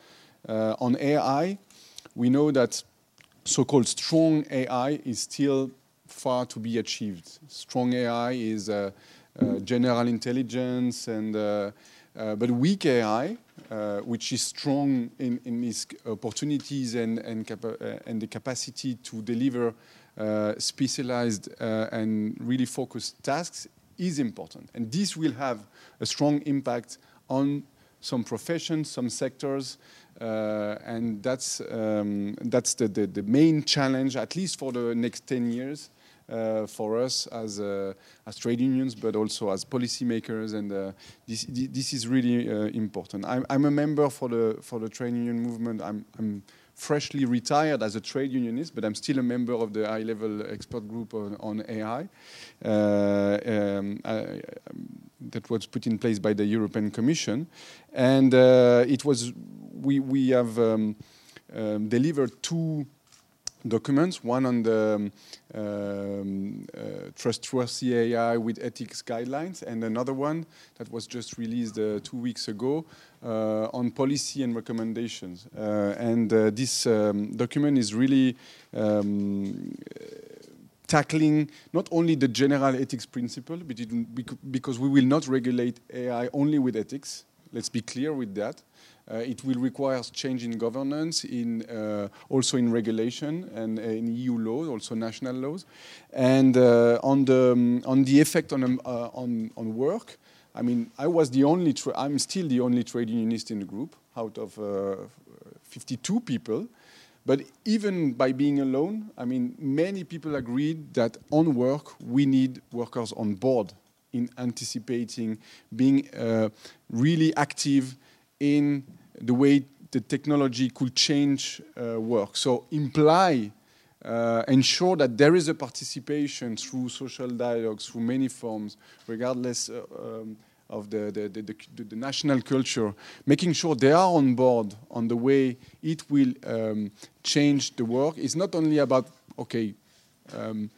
uh, on AI, we know that so-called strong AI is still far to be achieved. Strong AI is uh, uh, general intelligence, and uh, uh but weak AI, uh, which is strong in, in its opportunities and and, uh, and the capacity to deliver specialized and really focused tasks, is important. And this will have a strong impact on some professions, some sectors, and that's, um, that's the, the, the, main challenge, at least for the next 10 years, uh, for us as, uh, as trade unions, but also as policymakers. And uh, this, this is really uh, important. I'm, I'm, a member for the, for the trade union movement. I'm, I'm freshly retired as a trade unionist, but I'm still a member of the high-level expert group on, on AI uh, um, I, that was put in place by the European Commission, and uh, it was we we have um, um, delivered two documents, one on the um, uh, trustworthy AI with ethics guidelines, and another one that was just released uh, two weeks ago uh, on policy and recommendations. Uh, and uh, this um, document is really um, tackling not only the general ethics principle, but because we will not regulate AI only with ethics. Let's be clear with that. Uh, it will require change in governance, in uh, also in regulation and uh, in EU laws, also national laws, and on the um, on the effect on um, on on work. I mean, I was the only. I'm still the only trade unionist in the group out of 52 people. But even by being alone, I mean, many people agreed that on work we need workers on board in anticipating, being uh, really active in the way the technology could change uh, work. So imply, uh, ensure that there is a participation through social dialogues, through many forms, regardless uh, um, of the, the, the, the, national culture, making sure they are on board on the way it will um, change the work It's not only about, okay, um,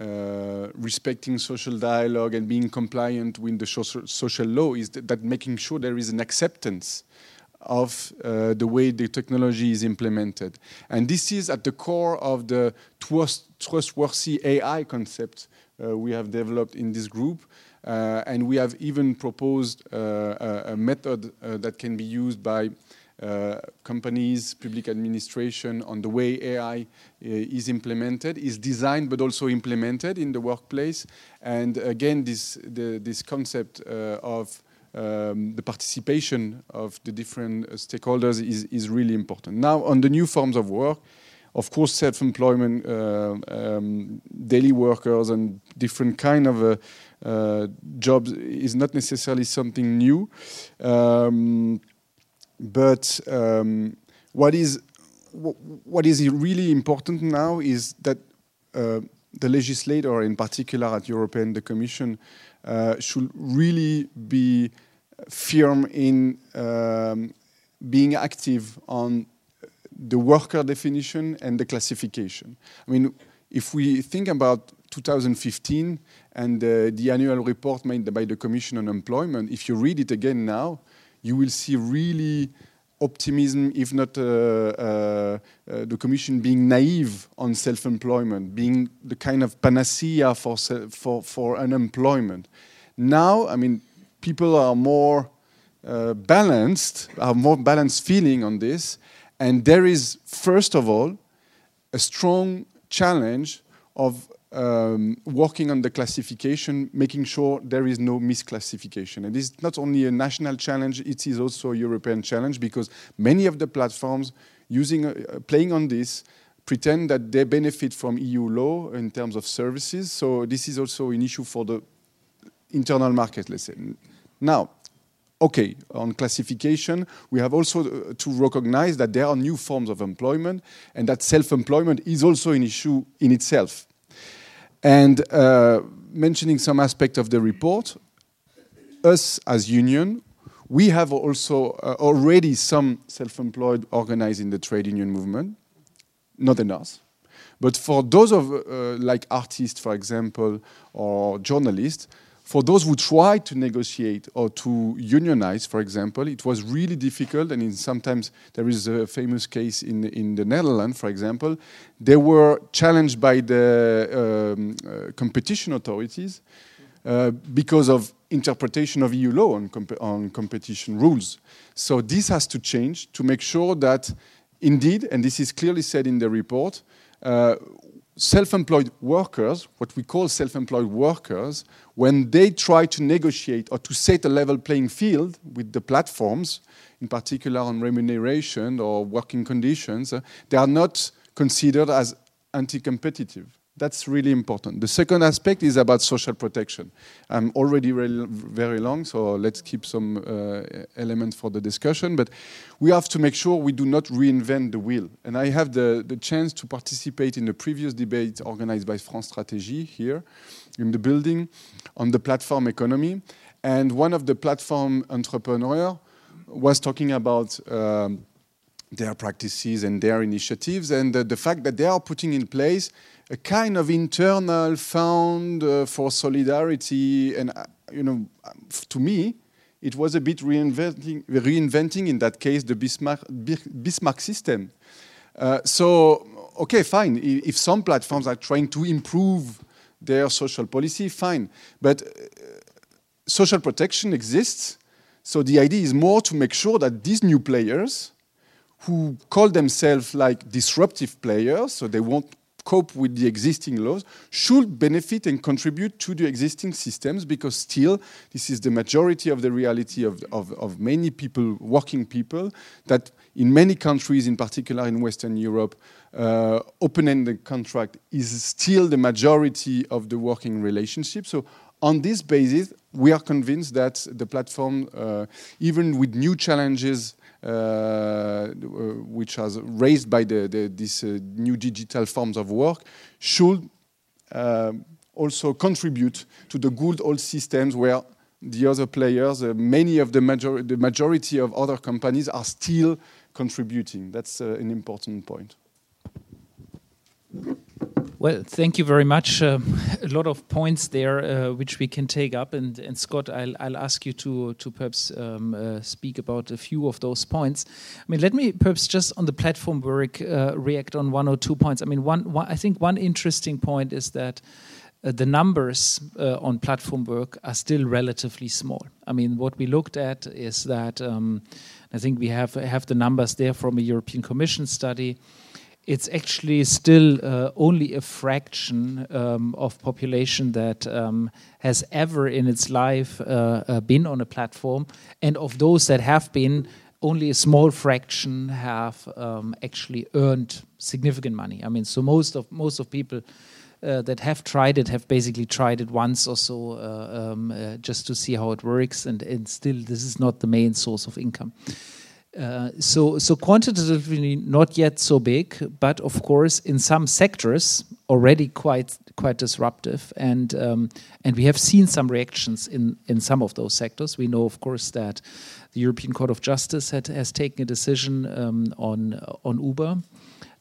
uh, respecting social dialogue and being compliant with the social, social law, is that, that making sure there is an acceptance of uh, the way the technology is implemented. And this is at the core of the trust, trustworthy AI concept uh, we have developed in this group. Uh, and we have even proposed uh, a, a, method uh, that can be used by uh, companies, public administration on the way AI is implemented, is designed but also implemented in the workplace. And again, this, the, this concept of um, the participation of the different stakeholders is, is really important. Now, on the new forms of work, of course, self-employment, uh, um, daily workers, and different kind of uh, uh, jobs is not necessarily something new. Um, but um, what is what is really important now is that uh, the legislator, in particular at European, the Commission, uh, should really be firm in um, being active on the worker definition and the classification. I mean, if we think about 2015 and uh, the annual report made by the Commission on Employment, if you read it again now, you will see really optimism, if not uh, uh, uh, the Commission being naive on self-employment, being the kind of panacea for, for, for unemployment. Now, I mean, people are more uh, balanced, have more balanced feeling on this, and there is, first of all, a strong challenge of um, working on the classification, making sure there is no misclassification. And is not only a national challenge, it is also a European challenge because many of the platforms using, uh, playing on this pretend that they benefit from EU law in terms of services. So this is also an issue for the internal market, let's say. Now, okay, on classification, we have also uh, to recognize that there are new forms of employment and that self-employment is also an issue in itself. And uh, mentioning some aspect of the report, us as union, we have also uh, already some self-employed organized in the trade union movement, not enough. But for those of uh, like artists, for example, or journalists, for those who tried to negotiate or to unionize, for example, it was really difficult. And sometimes there is a famous case in, in the Netherlands, for example. They were challenged by the um, uh, competition authorities uh, because of interpretation of EU law on, comp on competition rules. So this has to change to make sure that indeed, and this is clearly said in the report, uh, self-employed workers, what we call self-employed workers, when they try to negotiate or to set a level playing field with the platforms, in particular on remuneration or working conditions, they are not considered as anti-competitive. That's really important. The second aspect is about social protection. I'm already very long, so let's keep some uh, elements for the discussion. But we have to make sure we do not reinvent the wheel. And I have the, the chance to participate in the previous debate organized by France Stratégie here in the building on the platform economy. And one of the platform entrepreneurs was talking about um, their practices and their initiatives and the fact that they are putting in place a kind of internal fund uh, for solidarity. And, uh, you know, to me, it was a bit reinventing, reinventing in that case, the Bismarck, Bismarck system. Uh, so, okay, fine. If some platforms are trying to improve their social policy, fine. But uh, social protection exists. So the idea is more to make sure that these new players who call themselves like disruptive players, so they won't cope with the existing laws should benefit and contribute to the existing systems because still this is the majority of the reality of, of, of many people, working people, that in many countries, in particular in Western Europe, uh, open-ended contract is still the majority of the working relationship. So on this basis, we are convinced that the platform, uh, even with new challenges which are raised by the, the, these uh, new digital forms of work should uh, also contribute to the good old systems where the other players, uh, many of the, major the majority of other companies are still contributing. That's uh, an important point. Well, thank you very much. Uh, a lot of points there uh, which we can take up, and, and Scott, I'll, I'll, ask you to to perhaps um, uh, speak about a few of those points. I mean, let me perhaps just on the platform work uh, react on one or two points. I mean, one, one I think one interesting point is that. Uh, the numbers uh, on platform work are still relatively small. I mean, what we looked at is that um, I think we have have the numbers there from a European Commission study it's actually still uh, only a fraction um, of population that um, has ever in its life uh, uh, been on a platform, and of those that have been, only a small fraction have um, actually earned significant money. I mean, so most of most of people. Uh, that have tried it have basically tried it once or so uh, um, uh, just to see how it works, and, and still this is not the main source of income. Uh, so, so quantitatively not yet so big, but of course in some sectors already quite quite disruptive, and um, and we have seen some reactions in in some of those sectors. We know, of course, that the European Court of Justice had, has taken a decision um, on on Uber.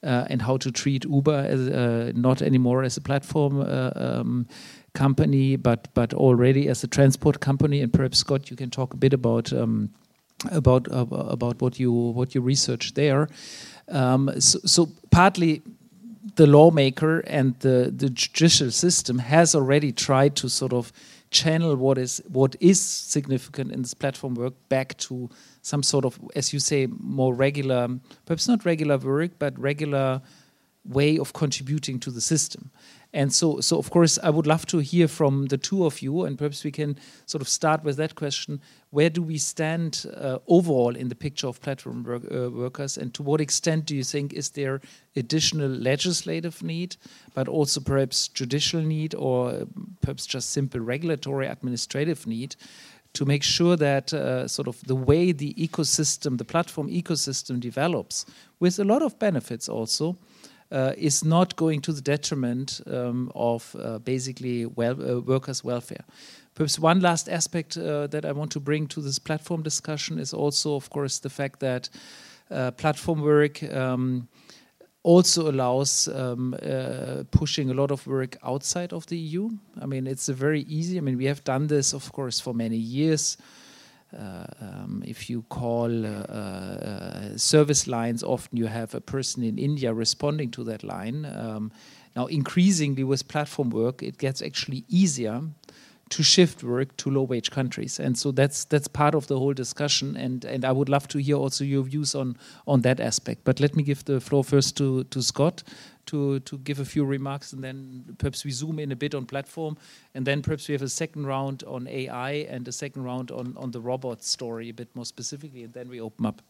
uh, and how to treat Uber as uh, not anymore as a platform uh, um, company, but but already as a transport company. And perhaps Scott, you can talk a bit about um, about uh, about what you what you research there. Um, so, so, partly the lawmaker and the, the judicial system has already tried to sort of channel what is what is significant in this platform work back to some sort of, as you say, more regular, perhaps not regular work, but regular way of contributing to the system. And so, so of course, I would love to hear from the two of you, and perhaps we can sort of start with that question: Where do we stand uh, overall in the picture of platform work, uh, workers, and to what extent do you think is there additional legislative need, but also perhaps judicial need, or perhaps just simple regulatory administrative need? To make sure that uh, sort of the way the ecosystem, the platform ecosystem develops, with a lot of benefits also, uh, is not going to the detriment um, of uh, basically well, uh, workers' welfare. Perhaps one last aspect uh, that I want to bring to this platform discussion is also, of course, the fact that uh, platform work um, also allows um, uh, pushing a lot of work outside of the EU. I mean, it's a very easy. I mean, we have done this, of course, for many years. Uh, um, if you call uh, uh, service lines, often you have a person in India responding to that line. Um, now, increasingly with platform work, it gets actually easier to shift work to low wage countries. And so that's that's part of the whole discussion. And and I would love to hear also your views on on that aspect. But let me give the floor first to to Scott to to give a few remarks and then perhaps we zoom in a bit on platform and then perhaps we have a second round on AI and a second round on the robot story a bit more specifically and then we open up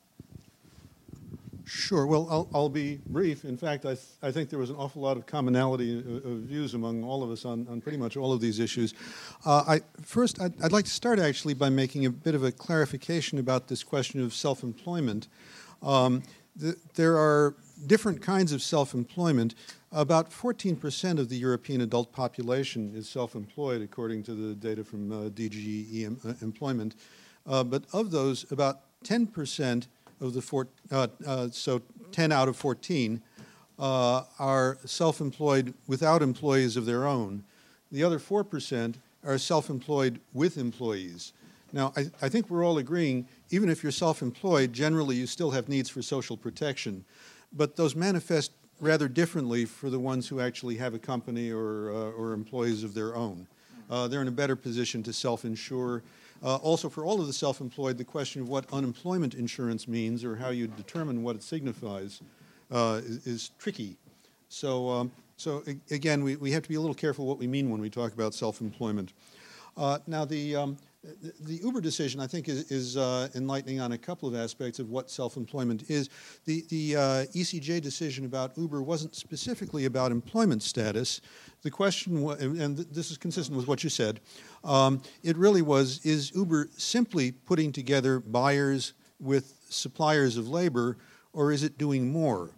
Sure. Well, I'll, I'll, be brief. In fact, I, th I think there was an awful lot of commonality of, views among all of us on, pretty much all of these issues. Uh, I, first, I'd, like to start actually by making a bit of a clarification about this question of self-employment. Um, the, there are different kinds of self-employment. About 14% of the European adult population is self-employed, according to the data from uh, DG uh, Employment. Uh, but of those, about 10% of the four, uh, uh, so 10 out of 14 uh, are self-employed without employees of their own. The other 4% are self-employed with employees. Now, I, I, think we're all agreeing, even if you're self-employed, generally you still have needs for social protection. But those manifest rather differently for the ones who actually have a company or, uh, or employees of their own. Uh, they're in a better position to self-insure uh, also, for all of the self-employed, the question of what unemployment insurance means or how you determine what it signifies uh, is, is, tricky. So, um, so again, we, we have to be a little careful what we mean when we talk about self-employment. Uh, now, the, um, the, the, Uber decision, I think, is, is uh, enlightening on a couple of aspects of what self-employment is. The, the uh, ECJ decision about Uber wasn't specifically about employment status. The question, was, and this is consistent with what you said, um, it really was, is Uber simply putting together buyers with suppliers of labor, or is it doing more?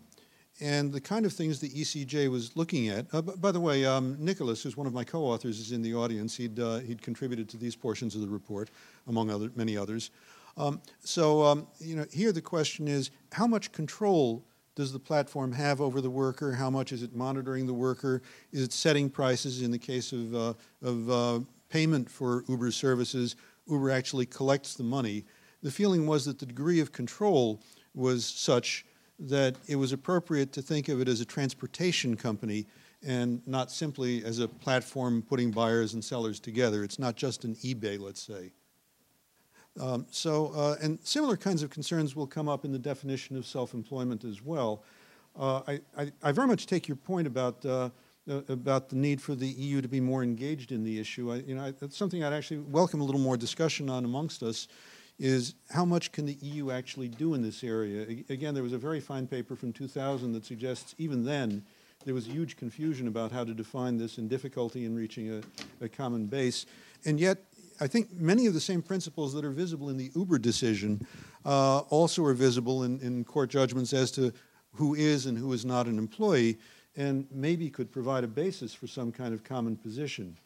And the kind of things the ECJ was looking at, uh, by the way, um, Nicolas, who's one of my co-authors, is in the audience. He'd, uh, he'd contributed to these portions of the report, among other, many others. Um, so, um, you know, here the question is, how much control does the platform have over the worker? How much is it monitoring the worker? Is it setting prices in the case of, uh, of uh, payment for Uber services? Uber actually collects the money. The feeling was that the degree of control was such that it was appropriate to think of it as a transportation company and not simply as a platform putting buyers and sellers together. It's not just an eBay, let's say. Um, so, uh, and similar kinds of concerns will come up in the definition of self-employment as well. Uh, I, I, I, very much take your point about uh, uh about the need for the EU to be more engaged in the issue. I, you know, it's something I'd actually welcome a little more discussion on amongst us is how much can the EU actually do in this area? Again, there was a very fine paper from 2000 that suggests even then there was huge confusion about how to define this and difficulty in reaching a, a common base. And yet, I think many of the same principles that are visible in the Uber decision uh, also are visible in, in court judgments as to who is and who is not an employee, and maybe could provide a basis for some kind of common position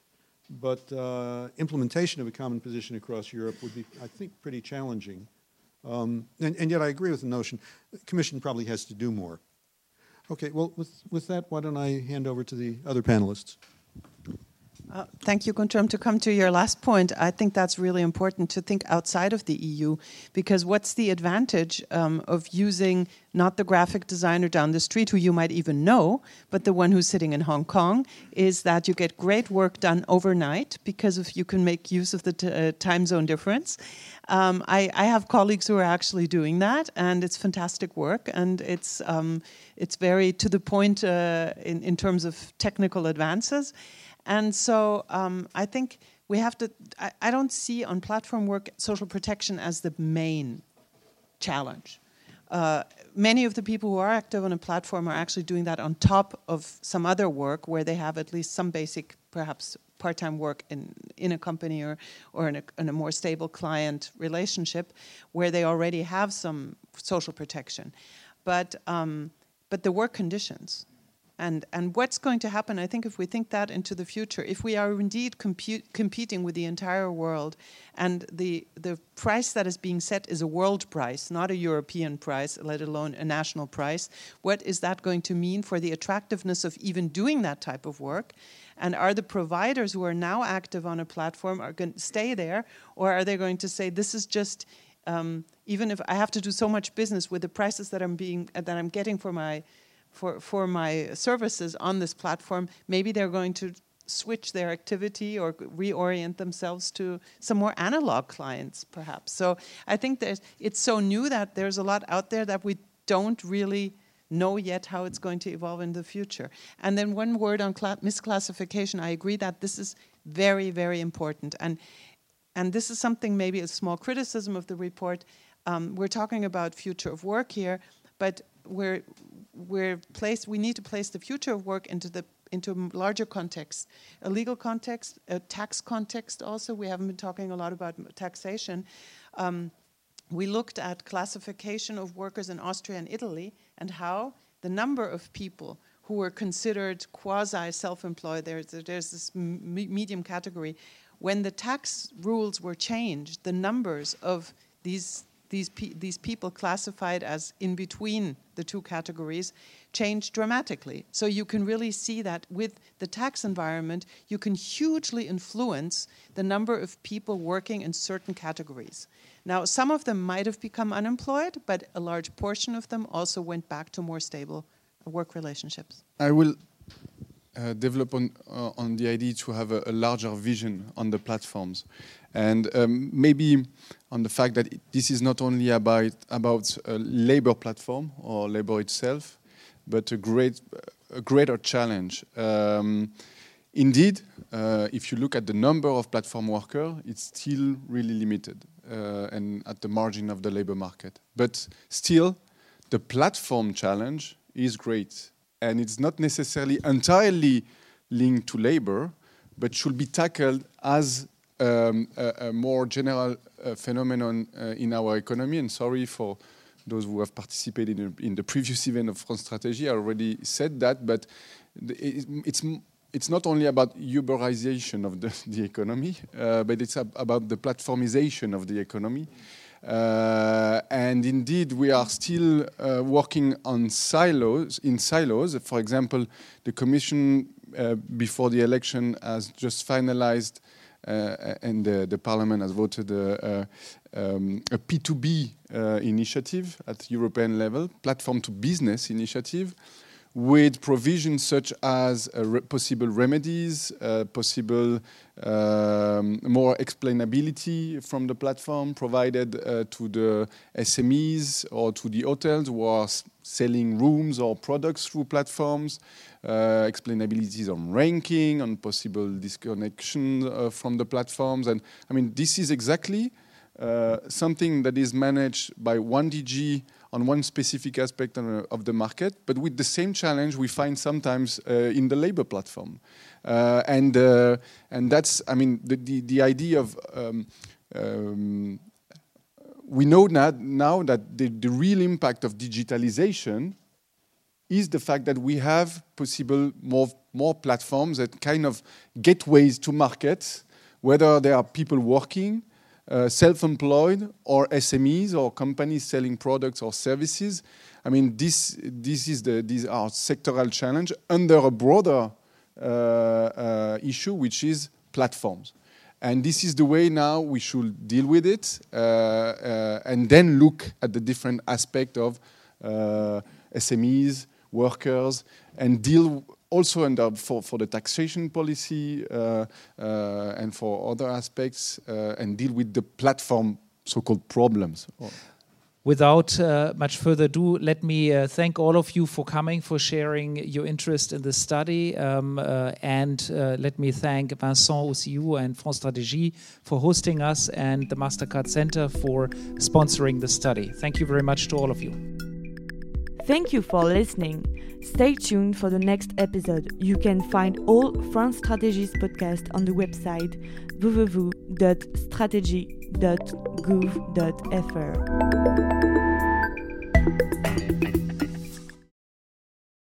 but uh, implementation of a common position across Europe would be, I think, pretty challenging. Um, and, and, yet I agree with the notion the Commission probably has to do more. Okay, well, with, with that, why don't I hand over to the other panelists? Uh, thank you, Guntram. To come to your last point, I think that's really important to think outside of the EU because what's the advantage um, of using not the graphic designer down the street who you might even know, but the one who's sitting in Hong Kong is that you get great work done overnight because if you can make use of the uh, time zone difference. Um, I, I, have colleagues who are actually doing that, and it's fantastic work, and it's um, it's very to the point uh, in in terms of technical advances. And so um, I think we have to, I, I, don't see on platform work social protection as the main challenge. Uh, many of the people who are active on a platform are actually doing that on top of some other work where they have at least some basic, perhaps part-time work in, in a company or, or in, a, in a more stable client relationship where they already have some social protection. But, um, but the work conditions and, and what's going to happen, I think, if we think that into the future, if we are indeed compute, competing with the entire world, and the, the price that is being set is a world price, not a European price, let alone a national price, what is that going to mean for the attractiveness of even doing that type of work? And are the providers who are now active on a platform are going to stay there, or are they going to say this is just um, even if I have to do so much business with the prices that I'm being that I'm getting for my for, for my services on this platform, maybe they're going to switch their activity or reorient themselves to some more analog clients, perhaps. So I think that it's so new that there's a lot out there that we don't really know yet how it's going to evolve in the future. And then one word on misclassification. I agree that this is very, very important. And and this is something maybe a small criticism of the report. Um, we're talking about future of work here, but we're we're placed, we need to place the future of work into the into a larger context, a legal context, a tax context. Also, we haven't been talking a lot about taxation. Um, we looked at classification of workers in Austria and Italy and how the number of people who were considered quasi self-employed. There's, there's this medium category. When the tax rules were changed, the numbers of these these, pe these people classified as in between the two categories changed dramatically. So you can really see that with the tax environment, you can hugely influence the number of people working in certain categories. Now, some of them might have become unemployed, but a large portion of them also went back to more stable work relationships. I will uh, develop on, uh, on the idea to have a, a, larger vision on the platforms and um, maybe on the fact that this is not only about about a labor platform or labor itself, but a great a greater challenge. Um, indeed, uh, if you look at the number of platform workers, it's still really limited uh, and at the margin of the labor market. But still, the platform challenge is great, and it's not necessarily entirely linked to labor, but should be tackled as um, a, a, more general uh, phenomenon uh, in our economy. And sorry for those who have participated in, in, the previous event of France Strategy. I already said that, but it's it's not only about Uberization of the, the economy, uh, but it's ab about the platformization of the economy. Uh, and indeed, we are still uh, working on silos, in silos. For example, the Commission uh, before the election has just finalized uh, and the, Parliament has voted a, um, a P2B uh, initiative at European level, platform to business initiative, with provisions such as uh, re possible remedies, uh, possible um, more explainability from the platform provided uh, to the SMEs or to the hotels who are selling rooms or products through platforms, uh, explainabilities on ranking, on possible disconnection uh, from the platforms. And I mean, this is exactly uh, something that is managed by one DG on one specific aspect of the market, but with the same challenge we find sometimes uh, in the labor platform. Uh, and, uh, and that's, I mean, the, the, the idea of um, um, we know now, now that the, the, real impact of digitalization is the fact that we have possible more, more platforms that kind of gateways to markets, whether there are people working uh, self-employed or SMEs or companies selling products or services. I mean, this this is the these are sectoral challenge under a broader uh, uh, issue, which is platforms. And this is the way now we should deal with it, uh, uh, and then look at the different aspect of SMEs, workers, and deal also for, for the taxation policy uh, uh, and for other aspects, uh, and deal with the platform so-called problems. Without uh, much further ado, let me uh, thank all of you for coming, for sharing your interest in the study, um, and let me thank Vincent Aussilloux and France Stratégie for hosting us and the Mastercard Center for sponsoring the study. Thank you very much to all of you. Thank you for listening. Stay tuned for the next episode. You can find all France Stratégie's podcast on the website www.strategie.gouv.fr.